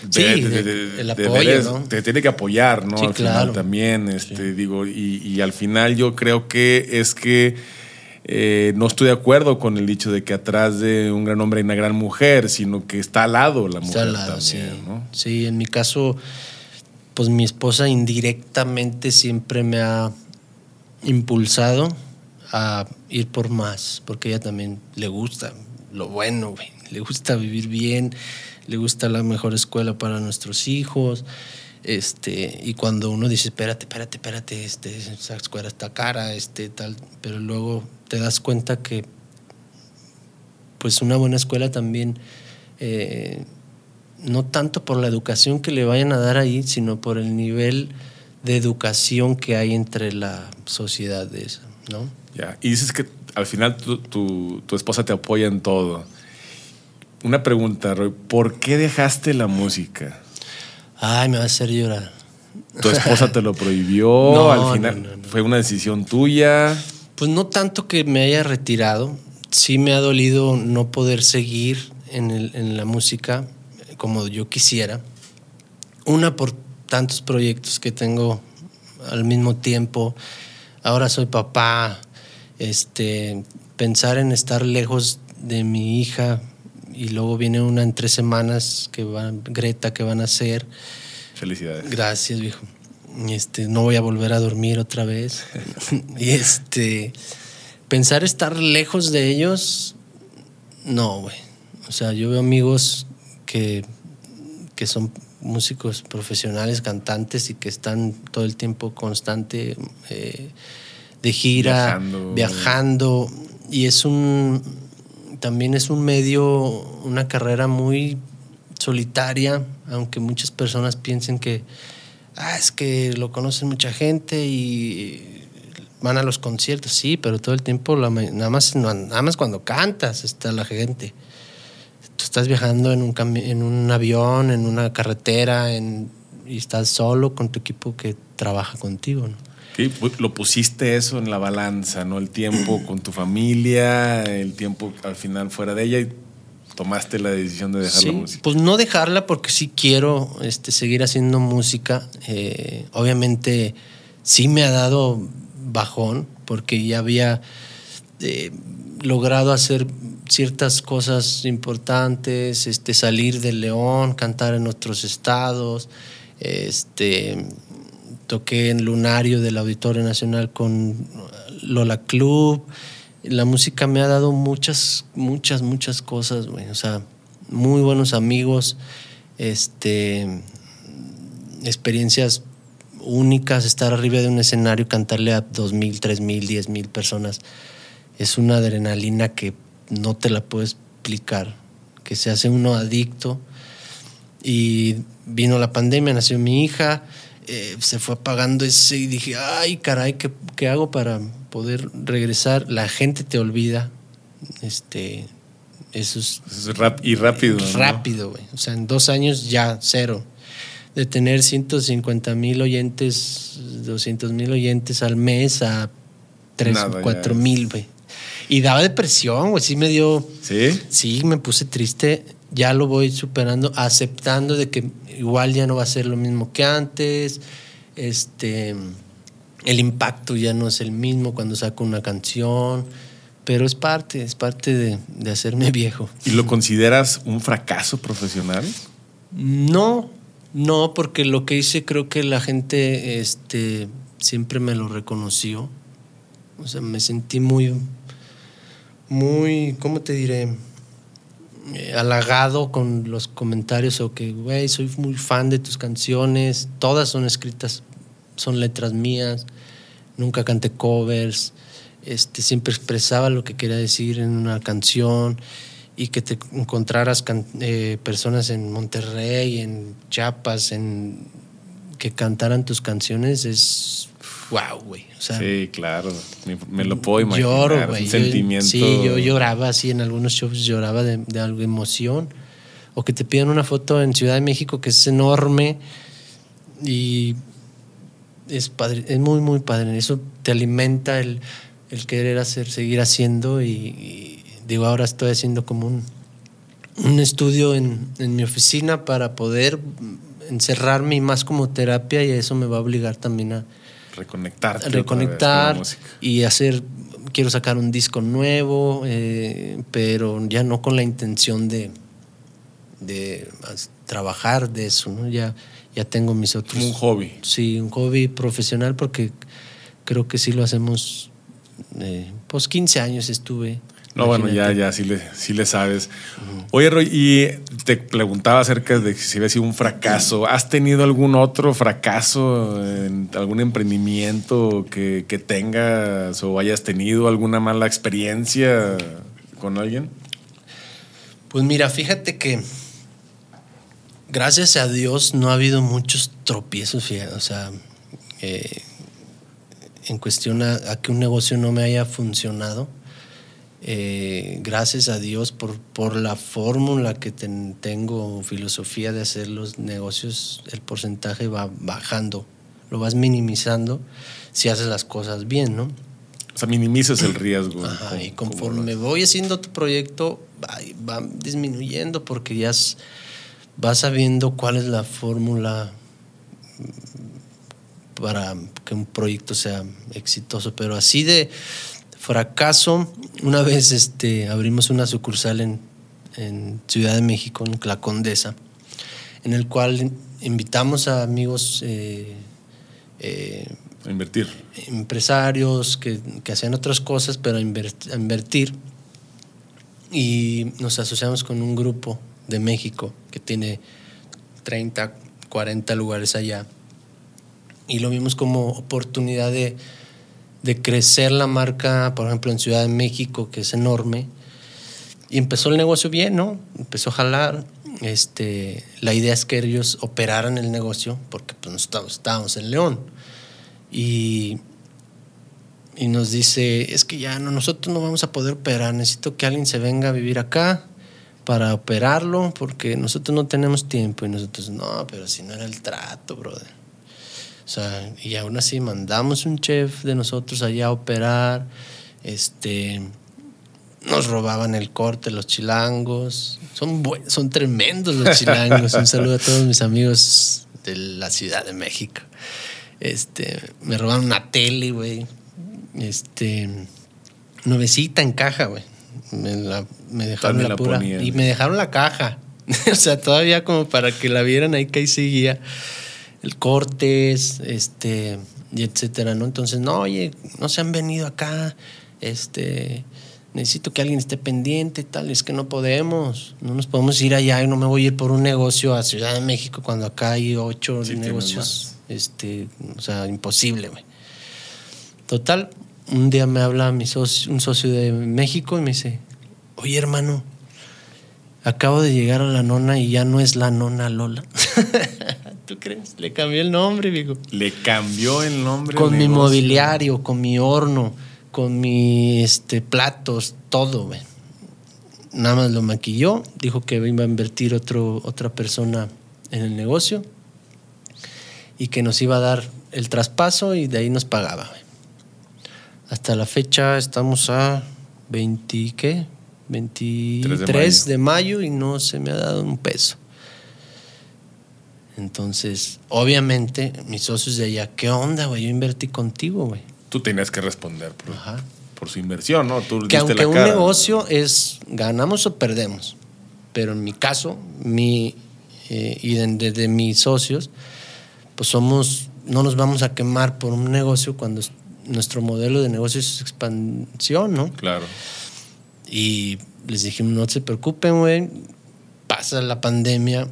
Sí, de- el apoyo, ¿no? Te tiene que apoyar, ¿no? Sí, al final también, este, digo, y, y al final yo creo que es que eh, no estoy de acuerdo con el dicho de que atrás de un gran hombre hay una gran mujer, sino que está al lado la mujer Está al lado, sí. también, ¿no? Sí, en mi caso, pues mi esposa indirectamente siempre me ha impulsado a ir por más, porque ella también le gusta lo bueno, güey. Le gusta vivir bien, le gusta la mejor escuela para nuestros hijos. Este, y cuando uno dice, espérate, espérate, espérate, este, esa escuela está cara, este, tal, pero luego te das cuenta que pues una buena escuela también eh, no tanto por la educación que le vayan a dar ahí, sino por el nivel de educación que hay entre la sociedad de esa, ¿no? Ya. Y dices que al final tu, tu- tu esposa te apoya en todo. Una pregunta, Roy, ¿por qué dejaste la música? Ay, me va a hacer llorar. ¿Tu esposa te lo prohibió? No, al final no, no, no. fue una decisión tuya. Pues no tanto que me haya retirado, sí me ha dolido no poder seguir en, el- en la música como yo quisiera. Una por tantos proyectos que tengo al mismo tiempo. Ahora soy papá. Este, pensar en estar lejos de mi hija y luego viene una en tres semanas que va Greta que van a hacer. Felicidades. Gracias, viejo. Este, no voy a volver a dormir otra vez. y este, pensar estar lejos de ellos, no, güey. O sea, yo veo amigos que, que son músicos profesionales, cantantes y que están todo el tiempo constante eh, de gira, Viajando. viajando. y es un, también es un medio, una carrera muy solitaria, aunque muchas personas piensen que ah, es que lo conocen mucha gente y van a los conciertos, sí, pero todo el tiempo, nada, más, nada más cuando cantas está la gente. Tú estás viajando en un, en un avión, en una carretera, en, y estás solo con tu equipo que trabaja contigo. ¿no? Lo pusiste eso en la balanza, ¿no? El tiempo con tu familia, el tiempo al final fuera de ella y tomaste la decisión de dejar la música. Pues no dejarla porque sí quiero este, seguir haciendo música. Eh, obviamente sí me ha dado bajón porque ya había eh, logrado hacer ciertas cosas importantes, este, salir de León, cantar en otros estados, este, toqué en Lunario del Auditorio Nacional con Lola Club. La música me ha dado muchas, muchas, muchas cosas, O sea, muy buenos amigos, este, experiencias únicas, estar arriba de un escenario, cantarle a dos mil, tres mil, diez mil personas. Es una adrenalina que no te la puedo explicar, que se hace uno adicto. Y vino la pandemia, nació mi hija, eh, se fue apagando ese y dije, ay, caray, ¿qué, ¿qué, hago para poder regresar? La gente te olvida. Este, eso es... y rápido. Rápido, güey. O sea, en dos años ya cero. De tener 150 mil oyentes, 200 mil oyentes al mes a 3, 4 mil, güey. Y daba depresión, güey. Sí me dio... ¿Sí? Sí, me puse triste. Ya lo voy superando, aceptando de que igual ya no va a ser lo mismo que antes. Este, el impacto ya no es el mismo cuando saco una canción, pero es parte, es parte de, de hacerme viejo. ¿Y lo consideras un fracaso profesional? No, no, porque lo que hice creo que la gente este, siempre me lo reconoció. O sea, me sentí muy, muy, ¿cómo te diré? Eh, halagado con los comentarios o que, güey, soy muy fan de tus canciones, todas son escritas, son letras mías, nunca canté covers, este, siempre expresaba lo que quería decir en una canción y que te encontraras eh, personas en Monterrey, en Chiapas, en que cantaran tus canciones es wow, güey. sí, claro, me, lo puedo imaginar. Lloro, güey. Un sentimiento. Sí, yo lloraba así en algunos shows, lloraba de, de algo emoción. O que te piden una foto en Ciudad de México que es enorme y es padre, es muy, muy padre. Eso te alimenta el, el querer hacer, seguir haciendo y, digo, ahora estoy haciendo como un, un estudio en, en mi oficina para poder encerrarme más como terapia y eso me va a obligar también a, reconectar. Reconectar y hacer, quiero sacar un disco nuevo, eh, pero ya no con la intención de, de trabajar de eso, ¿no? Ya, ya tengo mis otros... un hobby. Sí, un hobby profesional porque creo que sí lo hacemos, eh, pues 15 años estuve no, bueno, ya, ya, sí le, sí le sabes. Oye, Roy, y te preguntaba acerca de si había sido un fracaso. ¿Has tenido algún otro fracaso en algún emprendimiento que, que tengas o hayas tenido alguna mala experiencia con alguien? Pues mira, fíjate que gracias a Dios no ha habido muchos tropiezos, o sea, eh, en cuestión a, que un negocio no me haya funcionado eh, gracias a Dios por, por la fórmula que tengo, filosofía de hacer los negocios, el porcentaje va bajando, lo vas minimizando si haces las cosas bien, ¿no? O sea, minimizas el riesgo. Ajá, y conforme voy haciendo tu proyecto, va, disminuyendo porque ya vas sabiendo cuál es la fórmula para que un proyecto sea exitoso. Pero así de, fracaso, una vez este, abrimos una sucursal en, Ciudad de México, en La Condesa, en el cual invitamos a amigos eh, eh, a invertir. Empresarios que, hacían otras cosas, pero a, invertir. Y nos asociamos con un grupo de México que tiene 30, 40 lugares allá. Y lo vimos como oportunidad de de crecer la marca, por ejemplo, en Ciudad de México, que es enorme. Y empezó el negocio bien, ¿no? Empezó a jalar. Este, la idea es que ellos operaran el negocio, porque pues, estábamos en León. Y, y nos dice, es que ya no, nosotros no vamos a poder operar, necesito que alguien se venga a vivir acá para operarlo, porque nosotros no tenemos tiempo. Y nosotros, no, pero si no era el trato, brother. O sea, y aún así mandamos un chef de nosotros allá a operar. Este, nos robaban el corte los chilangos. Son, son tremendos los chilangos. un saludo a todos mis amigos de la Ciudad de México. Este, me robaron una tele, güey. Este, nuevecita en caja, güey. Me, la, me dejaron la, pura. y me dejaron la caja. o sea, todavía como para que la vieran ahí que ahí seguía el cortes, este, y etcétera, ¿no? Entonces, no, oye, no se han venido acá, este, necesito que alguien esté pendiente y tal, es que no podemos, no nos podemos ir allá y no me voy a ir por un negocio a Ciudad de México cuando acá hay ocho negocios, este, o sea, imposible, güey. Total, un día me habla mi socio, un socio de México y me dice, oye hermano, acabo de llegar a la nona y ya no es la nona Lola. ¿Tú crees? Le cambió el nombre, digo. Le cambió el nombre. Con mi mobiliario, con mi horno, con mis este, platos, todo, güey. Nada más lo maquilló, dijo que iba a invertir otro, otra persona en el negocio y que nos iba a dar el traspaso y de ahí nos pagaba. Güey. Hasta la fecha estamos a 20, ¿qué? 23 de mayo y no se me ha dado un peso. Entonces, obviamente, mis socios de allá, ¿qué onda, güey? Yo invertí contigo, güey. Tú tenías que responder por, su inversión, ¿no? Tú que aunque un negocio es ganamos o perdemos, pero en mi caso, mi eh, y de, mis socios, pues somos, no nos vamos a quemar por un negocio cuando nuestro modelo de negocio es expansión, ¿no? Claro. Y les dijimos, no se preocupen, güey, pasa la pandemia,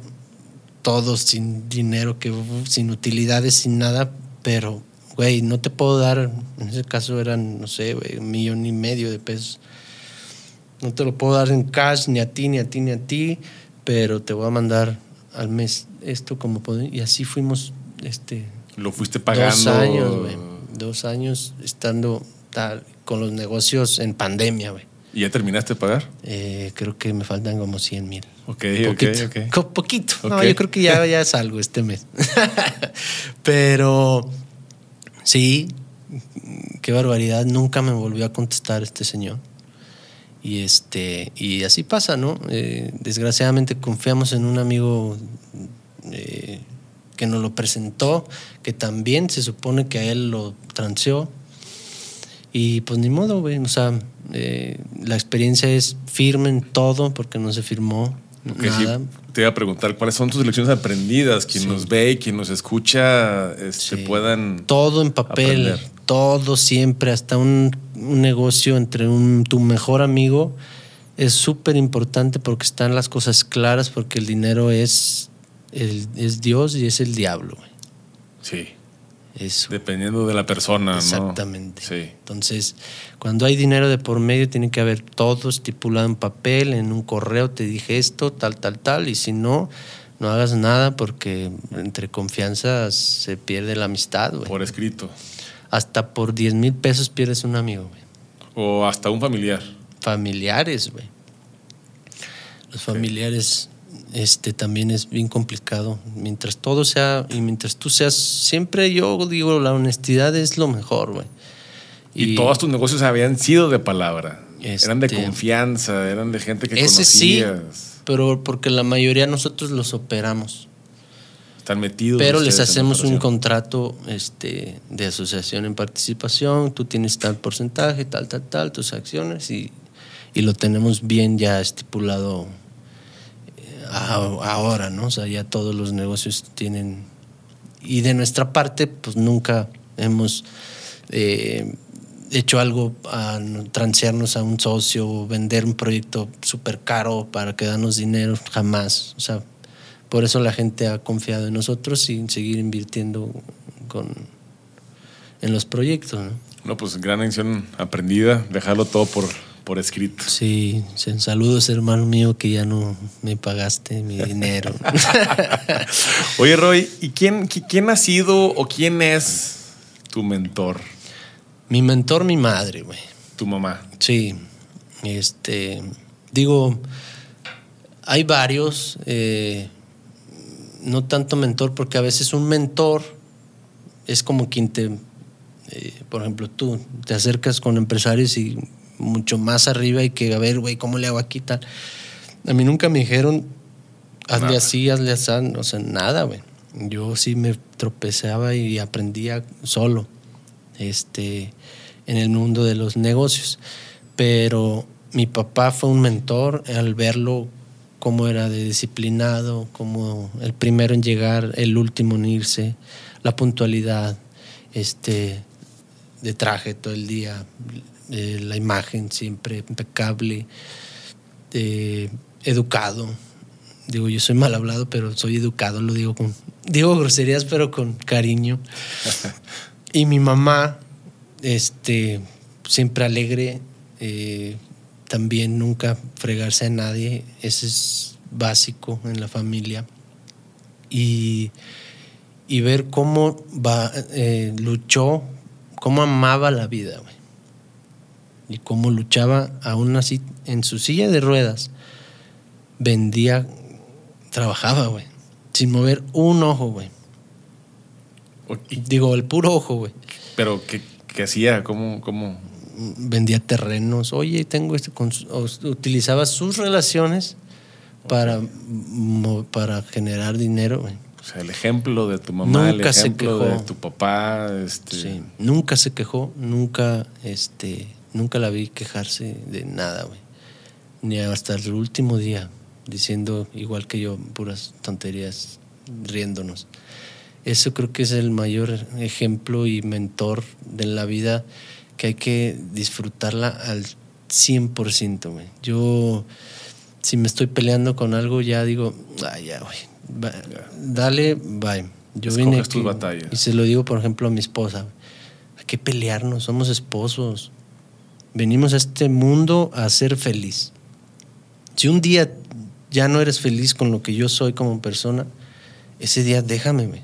todos sin dinero, que sin utilidades, sin nada, pero, güey, no te puedo dar, en ese caso eran, no sé, güey, un millón y medio de pesos. No te lo puedo dar en cash, ni a ti, ni a ti, ni a ti, pero te voy a mandar al mes esto como Y así fuimos, este... Lo fuiste pagando. Dos años, güey. Dos años estando tal, con los negocios en pandemia, güey. ¿Y ya terminaste de pagar? Eh, creo que me faltan como 100 mil. Ok, poquito. ok, ok. Poquito. No, yo creo que ya, ya salgo este mes. Pero sí, qué barbaridad. Nunca me volvió a contestar este señor. Y, este, y así pasa, ¿no? Eh, desgraciadamente confiamos en un amigo eh, que nos lo presentó, que también se supone que a él lo transeó. Y pues ni modo, güey. O sea, eh, la experiencia es firme en todo porque no se firmó nada. te iba a preguntar cuáles son tus lecciones aprendidas, quien nos ve y quien nos escucha este, puedan. Todo en papel, todo siempre, hasta un, negocio entre un, tu mejor amigo es súper importante porque están las cosas claras, porque el dinero es, el, es Dios y es el diablo. Sí. Dependiendo de la persona, Exactamente. Sí. Entonces, cuando hay dinero de por medio, tiene que haber todo estipulado en papel, en un correo te dije esto, tal, tal, tal, y si no, no hagas nada porque entre confianza se pierde la amistad, Por escrito. Hasta por 10 mil pesos pierdes un amigo, O hasta un familiar. Familiares, güey. Los familiares este también es bien complicado. Mientras todo sea y mientras tú seas, siempre yo digo, la honestidad es lo mejor, güey. Y, todos tus negocios habían sido de palabra. eran de este, confianza, eran de gente que ese conocías. Sí, pero porque la mayoría nosotros los operamos. Están metidos. Pero les hacemos un contrato este, de asociación en participación, tú tienes tal porcentaje, tal, tal, tal, tus acciones y, y lo tenemos bien ya estipulado ahora, ¿no? O sea, ya todos los negocios tienen... Y de nuestra parte, pues nunca hemos eh, hecho algo a transearnos a un socio o vender un proyecto súper caro para que danos dinero, jamás. O sea, por eso la gente ha confiado en nosotros y seguir invirtiendo con, en los proyectos, ¿no? No, pues gran lección aprendida, dejarlo todo por, por escrito. Sí, saludos hermano mío que ya no me pagaste mi dinero. Oye Roy, ¿y quién, qui- quién ha sido o quién es tu mentor? mi mentor, mi madre, güey. Tu mamá. Sí, este, digo, hay varios, eh, no tanto mentor, porque a veces un mentor es como quien te, eh, por ejemplo, tú te acercas con empresarios y mucho más arriba y que, a ver, güey, ¿cómo le hago aquí tal? A mí nunca me dijeron, hazle Nada. así, hazle así, o sea, nada, güey. Yo sí me tropezaba y aprendía solo, este, en el mundo de los negocios. Pero mi papá fue un mentor al verlo cómo era de disciplinado, como el primero en llegar, el último en irse, la puntualidad, este, de traje todo el día, eh, la imagen siempre impecable, eh, educado. Digo, yo soy mal hablado, pero soy educado, lo digo con. Digo groserías, pero con cariño. y mi mamá, este, siempre alegre, eh, también nunca fregarse a nadie, ese es básico en la familia. Y, y ver cómo va, luchó, cómo amaba la vida, güey. Y cómo luchaba aún así en su silla de ruedas. Vendía, trabajaba, güey. Sin mover un ojo, güey. Digo, el puro ojo, güey. Pero, ¿qué, qué hacía? ¿Cómo, cómo? vendía terrenos. Oye, tengo este. utilizaba sus relaciones para, para generar dinero. güey. O sea, el ejemplo de tu mamá, Nunca el se ejemplo quejó. de tu papá, este, Sí. Nunca se quejó, nunca, este, nunca la vi quejarse de nada, güey. Ni hasta el último día, diciendo igual que yo, puras tonterías, riéndonos. Eso creo que es el mayor ejemplo y mentor de la vida que hay que disfrutarla al 100%, güey. Yo, si me estoy peleando con algo, ya digo, ay, ya, güey. va-. Dale, bye. Yo Escoges vine tus aquí batallas. y se lo digo, por ejemplo, a mi esposa. Hay que pelearnos, somos esposos. Venimos a este mundo a ser feliz. Si un día ya no eres feliz con lo que yo soy como persona, ese día déjame, güey.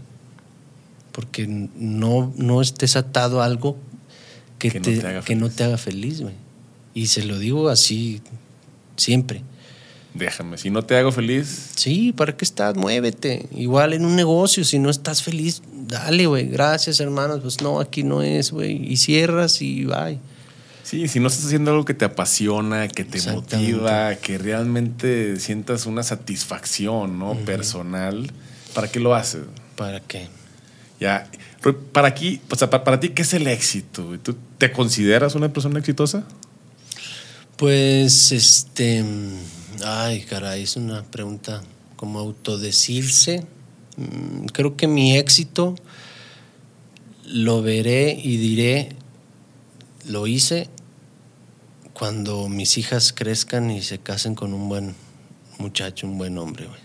Porque no, no estés atado a algo que, Que no te, te haga que no te haga feliz, güey. Y se lo digo así siempre. déjame, si no te hago feliz, Sí, ¿para qué estás? Muévete. Igual en un negocio, si no estás feliz, dale, güey. Gracias, hermanos. Pues no, aquí no es, güey. Y cierras y bye. Sí, si no estás haciendo algo que te apasiona, que te motiva, que realmente sientas una satisfacción, ¿no? Personal, ¿para qué lo haces? ¿Para qué? Ya, para aquí, o sea, pa- para, ti, ¿qué es el éxito? ¿Tú te consideras una persona exitosa? Pues, este. Ay, caray, es una pregunta como autodecirse. Mm, Creo que mi éxito lo veré y diré, lo hice cuando mis hijas crezcan y se casen con un buen muchacho, un buen hombre, güey.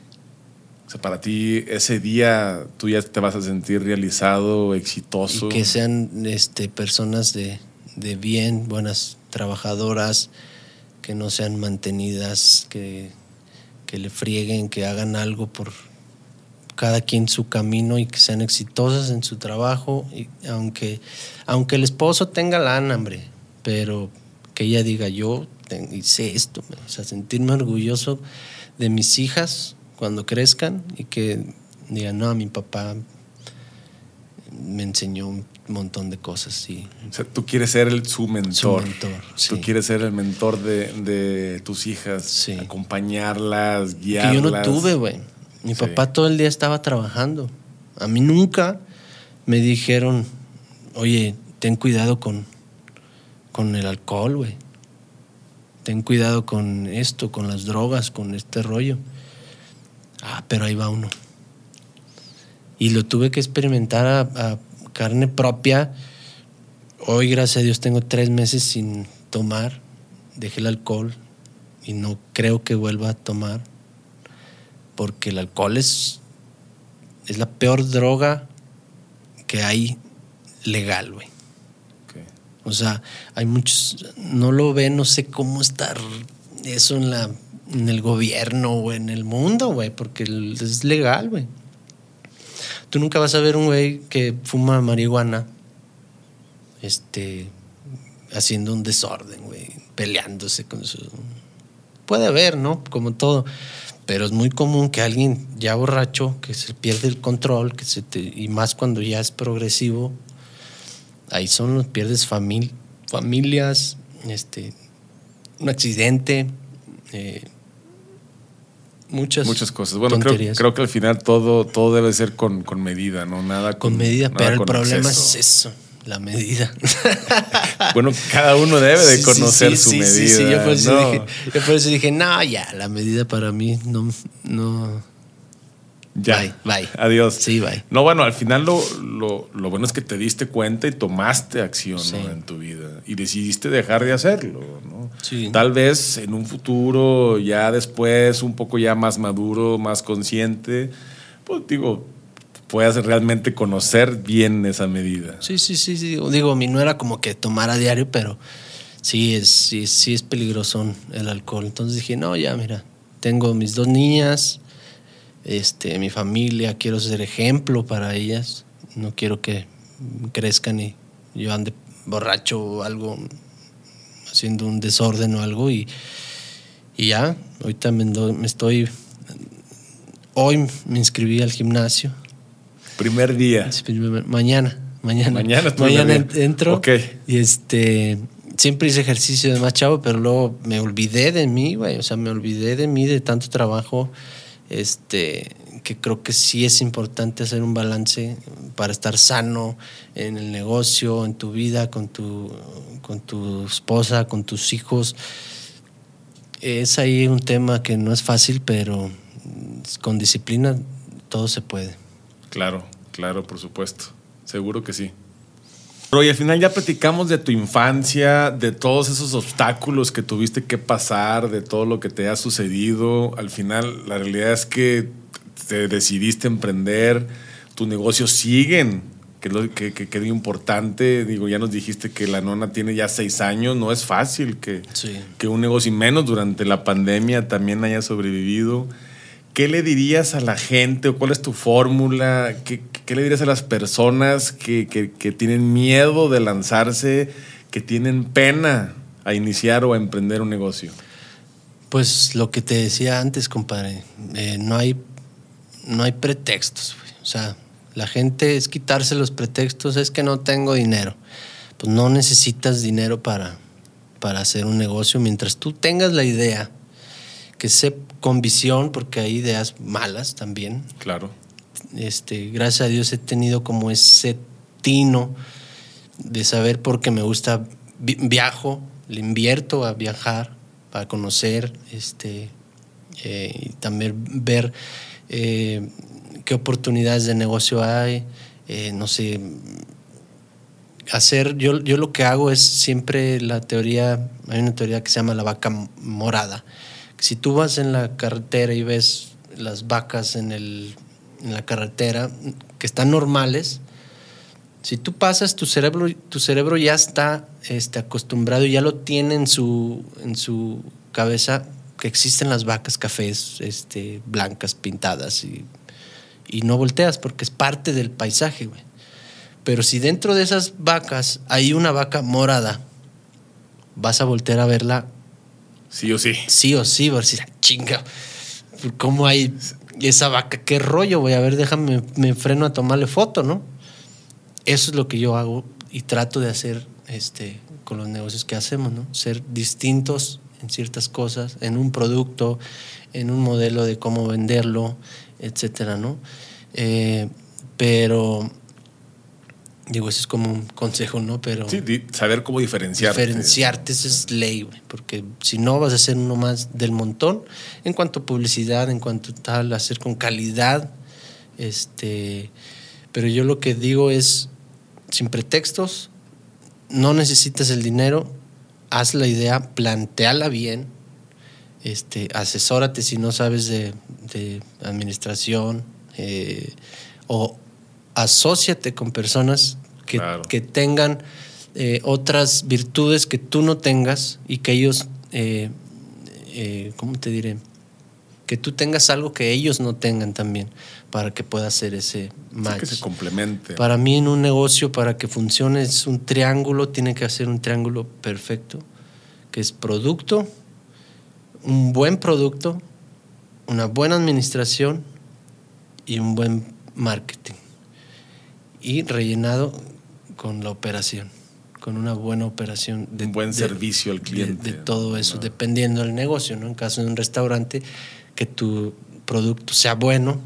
O sea, para ti ese día tú ya te vas a sentir realizado, exitoso. Y que sean este, personas de, de bien, buenas trabajadoras, que no sean mantenidas, que, que le frieguen, que hagan algo por cada quien su camino y que sean exitosas en su trabajo. Y aunque, aunque el esposo tenga lana, hombre, pero que ella diga, yo hice esto, o sea, sentirme orgulloso de mis hijas cuando crezcan y que digan, no, mi papá me enseñó un montón de cosas y O sea, tú quieres ser el, su mentor. Su mentor, Tú sí. quieres ser el mentor de, de tus hijas, Sí. acompañarlas, que guiarlas. yo no tuve, güey. Mi Sí. papá todo el día estaba trabajando. A mí nunca me dijeron, oye, ten cuidado con, con el alcohol, güey. Ten cuidado con esto, con las drogas, con este rollo. Ah, pero ahí va uno. Y lo tuve que experimentar a, a carne propia. Hoy, gracias a Dios, tengo tres meses sin tomar. Dejé el alcohol y no creo que vuelva a tomar. Porque el alcohol es, es la peor droga que hay legal, güey. O sea, hay muchos, no lo ven, no sé cómo estar eso en la en el gobierno o en el mundo, güey, porque es legal, güey. Tú nunca vas a ver un güey que fuma marihuana, este, haciendo un desorden, güey, peleándose con su... Puede haber, ¿no? Como todo. Pero es muy común que alguien ya borracho, que se pierde el control, que se y más cuando ya es progresivo, ahí son los pierdes familias, este, un accidente, eh, muchas, muchas cosas. Bueno, creo, creo, que al final todo, todo debe ser con, con medida, ¿no? Nada con, con medida, pero el problema es eso. La medida. bueno, cada uno debe de conocer su medida. Sí, sí, yo por, eso dije, yo por eso dije, no, ya, la medida para mí no, no, ya. Bye, bye. Adiós. Sí, bye. No, bueno, al final lo, lo, bueno es que te diste cuenta y tomaste acción en tu vida y decidiste dejar de hacerlo, ¿no? Sí. Tal vez en un futuro, ya después, un poco ya más maduro, más consciente, pues digo, puedas realmente conocer bien esa medida. Sí, sí, sí, sí. Digo, mí no era como que tomar a diario, pero sí es, sí, sí es peligroso el alcohol. Entonces dije, no, ya, mira, tengo mis dos niñas este, mi familia, quiero ser ejemplo para ellas, no quiero que crezcan y yo ande borracho o algo, haciendo un desorden o algo y, y ya, hoy también me estoy, hoy me inscribí al gimnasio. Primer día. Mañana, mañana. Mañana, mañana entro. Y este, siempre hice ejercicio de más chavo, pero luego me olvidé de mí, güey. O sea, me olvidé de mí, de tanto trabajo este, que creo que sí es importante hacer un balance para estar sano en el negocio, en tu vida, con tu, con tu esposa, con tus hijos. Es ahí un tema que no es fácil, pero con disciplina todo se puede. Claro, claro, por supuesto. Seguro que sí. Pero y al final ya platicamos de tu infancia, de todos esos obstáculos que tuviste que pasar, de todo lo que te ha sucedido. Al final, la realidad es que te decidiste emprender, tus negocios siguen, que es lo que, que, importante. Digo, ya nos dijiste que la nona tiene ya seis años, no es fácil que, que un negocio, y menos durante la pandemia, también haya sobrevivido. ¿Qué le dirías a la gente o cuál es tu fórmula? ¿Qué, le dirías a las personas que, tienen miedo de lanzarse, que tienen pena a iniciar o a emprender un negocio? Pues lo que te decía antes, compadre, eh, no, hay, no hay pretextos. O sea, la gente es quitarse los pretextos, es que no tengo dinero. Pues no necesitas dinero para, para hacer un negocio. Mientras tú tengas la idea, que sé con visión, porque hay ideas malas también. Claro. Este, gracias a Dios he tenido como ese tino de saber porque me gusta, viajo, le invierto a viajar para conocer, este, eh, y también ver eh, qué oportunidades de negocio hay, eh, no sé, hacer, yo, yo lo que hago es siempre la teoría, hay una teoría que se llama la vaca morada, si tú vas en la carretera y ves las vacas en, el, en la carretera que están normales, si tú pasas, tu cerebro, tu cerebro ya está este, acostumbrado, ya lo tiene en su, en su cabeza que existen las vacas cafés este, blancas pintadas y, y no volteas porque es parte del paisaje. Pero si dentro de esas vacas hay una vaca morada, vas a voltear a verla Sí o sí. Sí o sí, a decir, chinga, ¿cómo hay esa vaca? ¿Qué rollo? Voy a ver, déjame, me freno a tomarle foto, ¿no? Eso es lo que yo hago y trato de hacer este, con los negocios que hacemos, ¿no? Ser distintos en ciertas cosas, en un producto, en un modelo de cómo venderlo, etcétera, ¿no? Eh, pero Digo, eso es como un consejo, ¿no? Pero. Sí, saber cómo diferenciarte. Diferenciarte, eso es ley, güey. Porque si no, vas a ser uno más del montón. En cuanto a publicidad, en cuanto a tal, hacer con calidad. Este. Pero yo lo que digo es: sin pretextos, no necesitas el dinero, haz la idea, planteala bien. Este, asesórate si no sabes de, administración. Eh, o asóciate con personas que, que tengan eh, otras virtudes que tú no tengas y que ellos, eh, eh, ¿cómo te diré? Que tú tengas algo que ellos no tengan también para que pueda hacer ese match. que se complemente. Para mí en un negocio, para que funcione, es un triángulo, tiene que hacer un triángulo perfecto, que es producto, un buen producto, una buena administración y un buen marketing. Y rellenado con la operación, con una buena operación. un buen servicio al cliente. De, todo eso, dependiendo del negocio, ¿no? En caso de un restaurante, que tu producto sea bueno,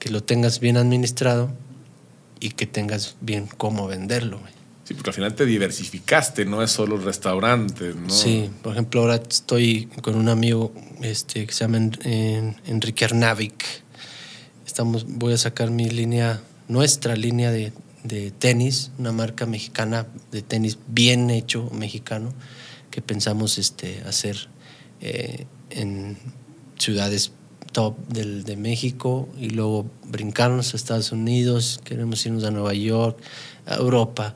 que lo tengas bien administrado y que tengas bien cómo venderlo. Sí, porque al final te diversificaste, no es solo el restaurante, ¿no? Sí, por ejemplo, ahora estoy con un amigo este, que se llama Enrique Arnavik. Estamos, voy a sacar mi línea, nuestra línea de, de tenis, una marca mexicana de tenis bien hecho, mexicano, que pensamos este, hacer eh, en ciudades top del, de México y luego brincarnos a Estados Unidos, queremos irnos a Nueva York, a Europa.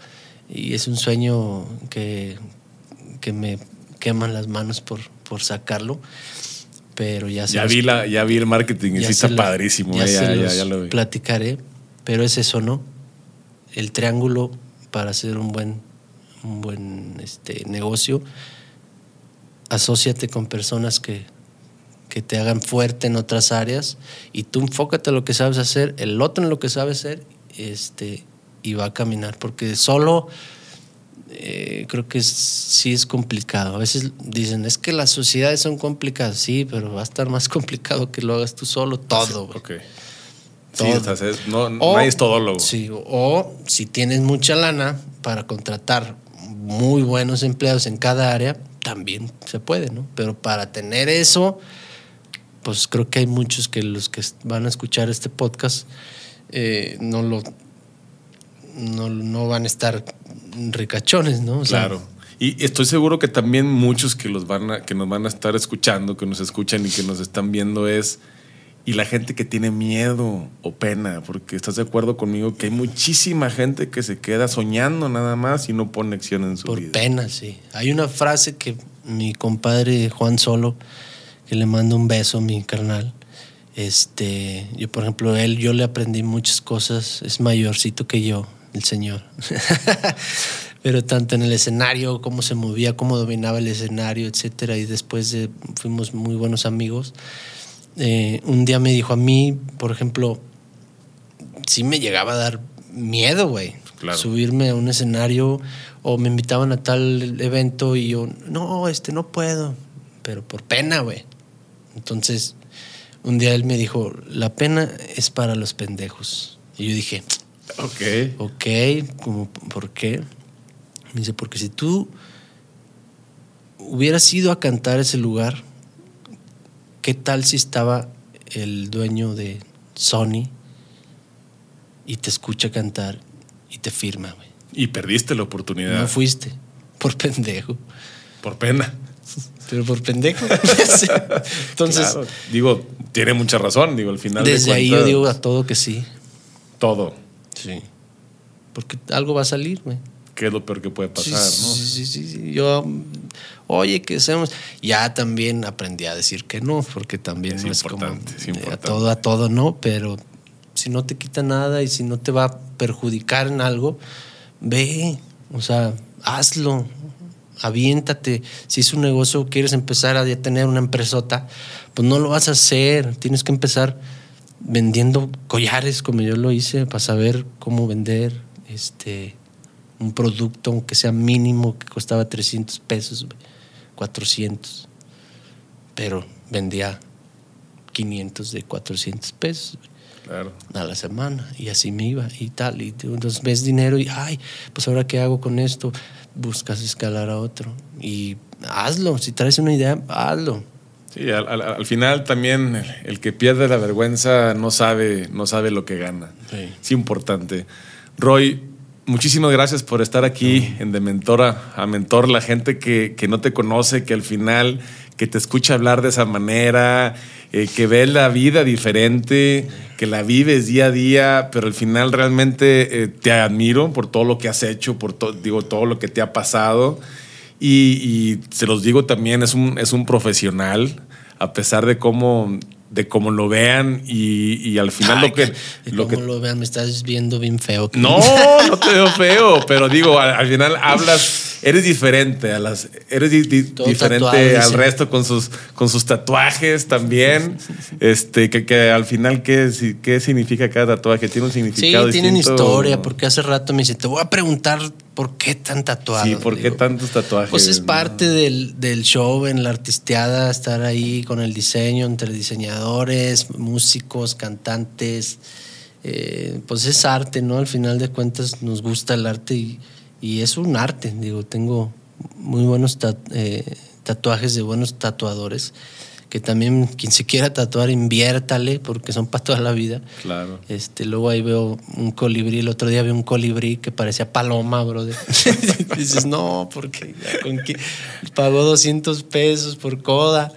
Y es un sueño que, que me queman las manos por, por sacarlo. Pero ya ya vi la Ya vi el marketing sí está padrísimo. Ya, ya, ya, lo platicaré. Pero es eso, ¿no? El triángulo para hacer un buen, un buen este, negocio. Asociate con personas que, que te hagan fuerte en otras áreas y tú enfócate en lo que sabes hacer, el otro en lo que sabe hacer este, y va a caminar, porque solo eh, creo que sí es complicado. A veces dicen, es que las sociedades son complicadas, sí, pero va a estar más complicado que lo hagas tú solo, todo. ok. Sí, es, no, o, es todólogo. Sí, o si tienes mucha lana para contratar muy buenos empleados en cada área, también se puede, ¿no? Pero para tener eso, pues creo que hay muchos que los que van a escuchar este podcast eh, no lo no, van a estar ricachones, ¿no? claro. Y estoy seguro que también muchos que los van a, que nos van a estar escuchando, que nos escuchan y que nos están viendo es y la gente que tiene miedo o pena, porque estás de acuerdo conmigo que hay muchísima gente que se queda soñando nada más y no pone acción en su vida. Por pena, sí. Hay una frase que mi compadre Juan Solo, que le mando un beso a mi carnal, este, yo por ejemplo, él, yo le aprendí muchas cosas, es mayorcito que yo, el señor. Pero tanto en el escenario, cómo se movía, cómo dominaba el escenario, etcétera, y después de, fuimos muy buenos amigos eh, un día me dijo a mí, por ejemplo, sí me llegaba a dar miedo, güey. Subirme a un escenario o me invitaban a tal evento y yo, no, este no puedo, pero por pena, güey. Entonces, un día él me dijo, la pena es para los pendejos. Y yo dije, ok. Ok, como, ¿por qué? Me dice, porque si tú hubieras ido a cantar ese lugar, ¿Qué tal si estaba el dueño de Sony y te escucha cantar y te firma, güey? Y perdiste la oportunidad. No fuiste, por pendejo. Por pena. Pero por pendejo. Entonces. Digo, tiene mucha razón. Digo, al final. Desde ahí yo digo a todo que sí. Todo. Sí. Porque algo va a salir, güey. ¿Qué es lo peor que puede pasar, sí, no? Sí, sí, sí. Yo oye, ¿qué hacemos? Ya también aprendí a decir que no, porque también es, es importante, es importante. a todo, a todo no, pero si no te quita nada y si no te va a perjudicar en algo, ve, o sea, hazlo, aviéntate. Si es un negocio, quieres empezar a tener una empresota, pues no lo vas a hacer, tienes que empezar vendiendo collares como yo lo hice para saber cómo vender este un producto aunque sea mínimo que costaba 300 pesos 400, pero vendía 500 de 400 pesos a la semana y así me iba y tal. Y entonces ves dinero y, ay, pues ahora qué hago con esto, buscas escalar a otro y hazlo, si traes una idea, hazlo. Sí, al, final también el que pierde la vergüenza no sabe, no sabe lo que gana. Sí. Es importante. Roy, muchísimas gracias por estar aquí en De Mentora a Mentor, la gente que, no te conoce, que al final que te escucha hablar de esa manera, eh, que ves la vida diferente, que la vives día a día, pero al final realmente eh, te admiro por todo lo que has hecho, por digo, todo lo que te ha pasado. Y, y, se los digo también, es un, es un profesional, a pesar de cómo de cómo lo vean y, al final lo que... lo que lo vean, me estás viendo bien feo. No, no te veo feo, pero digo, al, final hablas, eres diferente a las, eres diferente al resto con sus, con sus tatuajes también. este, que, que, al final, ¿qué, ¿qué significa cada tatuaje? Tiene un significado Sí, tienen historia, porque hace rato me dice, te voy a preguntar ¿Por qué tan tatuado? Sí, ¿por qué tantos tatuajes? Pues es parte del, del, show en la artisteada, estar ahí con el diseño, entre diseñadores, músicos, cantantes. Eh, pues es arte, ¿no? Al final de cuentas nos gusta el arte y, y es un arte. Digo, tengo muy buenos eh, tatuajes de buenos tatuadores que también quien se quiera tatuar, inviértale, porque son para toda la vida. Claro. Este, luego ahí veo un colibrí, el otro día vi un colibrí que parecía paloma, brother. dices, no, porque con pagó 200 pesos por coda.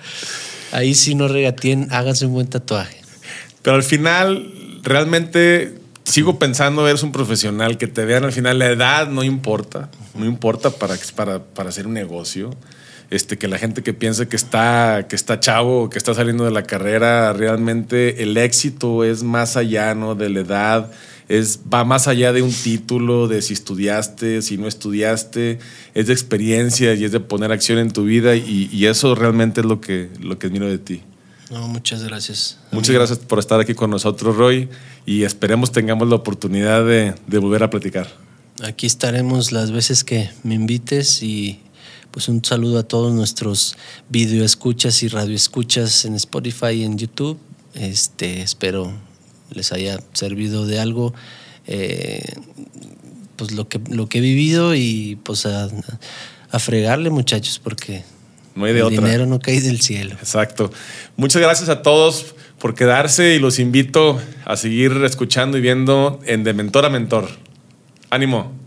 Ahí sí no regatien, háganse un buen tatuaje. Pero al final, realmente sigo pensando, eres un profesional, que te vean al final, la edad no importa, no importa para, para, para hacer un negocio este, que la gente que piensa que está, que está chavo, que está saliendo de la carrera, realmente el éxito es más allá ¿no? de la edad, es, va más allá de un título, de si estudiaste, si no estudiaste, es de experiencia y es de poner acción en tu vida y, eso realmente es lo que, lo que admiro de ti. No, muchas gracias. Muchas gracias por estar aquí con nosotros, Roy, y esperemos tengamos la oportunidad de, de volver a platicar. Aquí estaremos las veces que me invites y pues un saludo a todos nuestros video escuchas y radio escuchas en Spotify y en YouTube. Este, espero les haya servido de algo eh, pues lo que, lo que he vivido y pues a, fregarle muchachos porque no hay de el dinero no cae del cielo. Exacto. Muchas gracias a todos por quedarse y los invito a seguir escuchando y viendo en De Mentor a Mentor. Ánimo.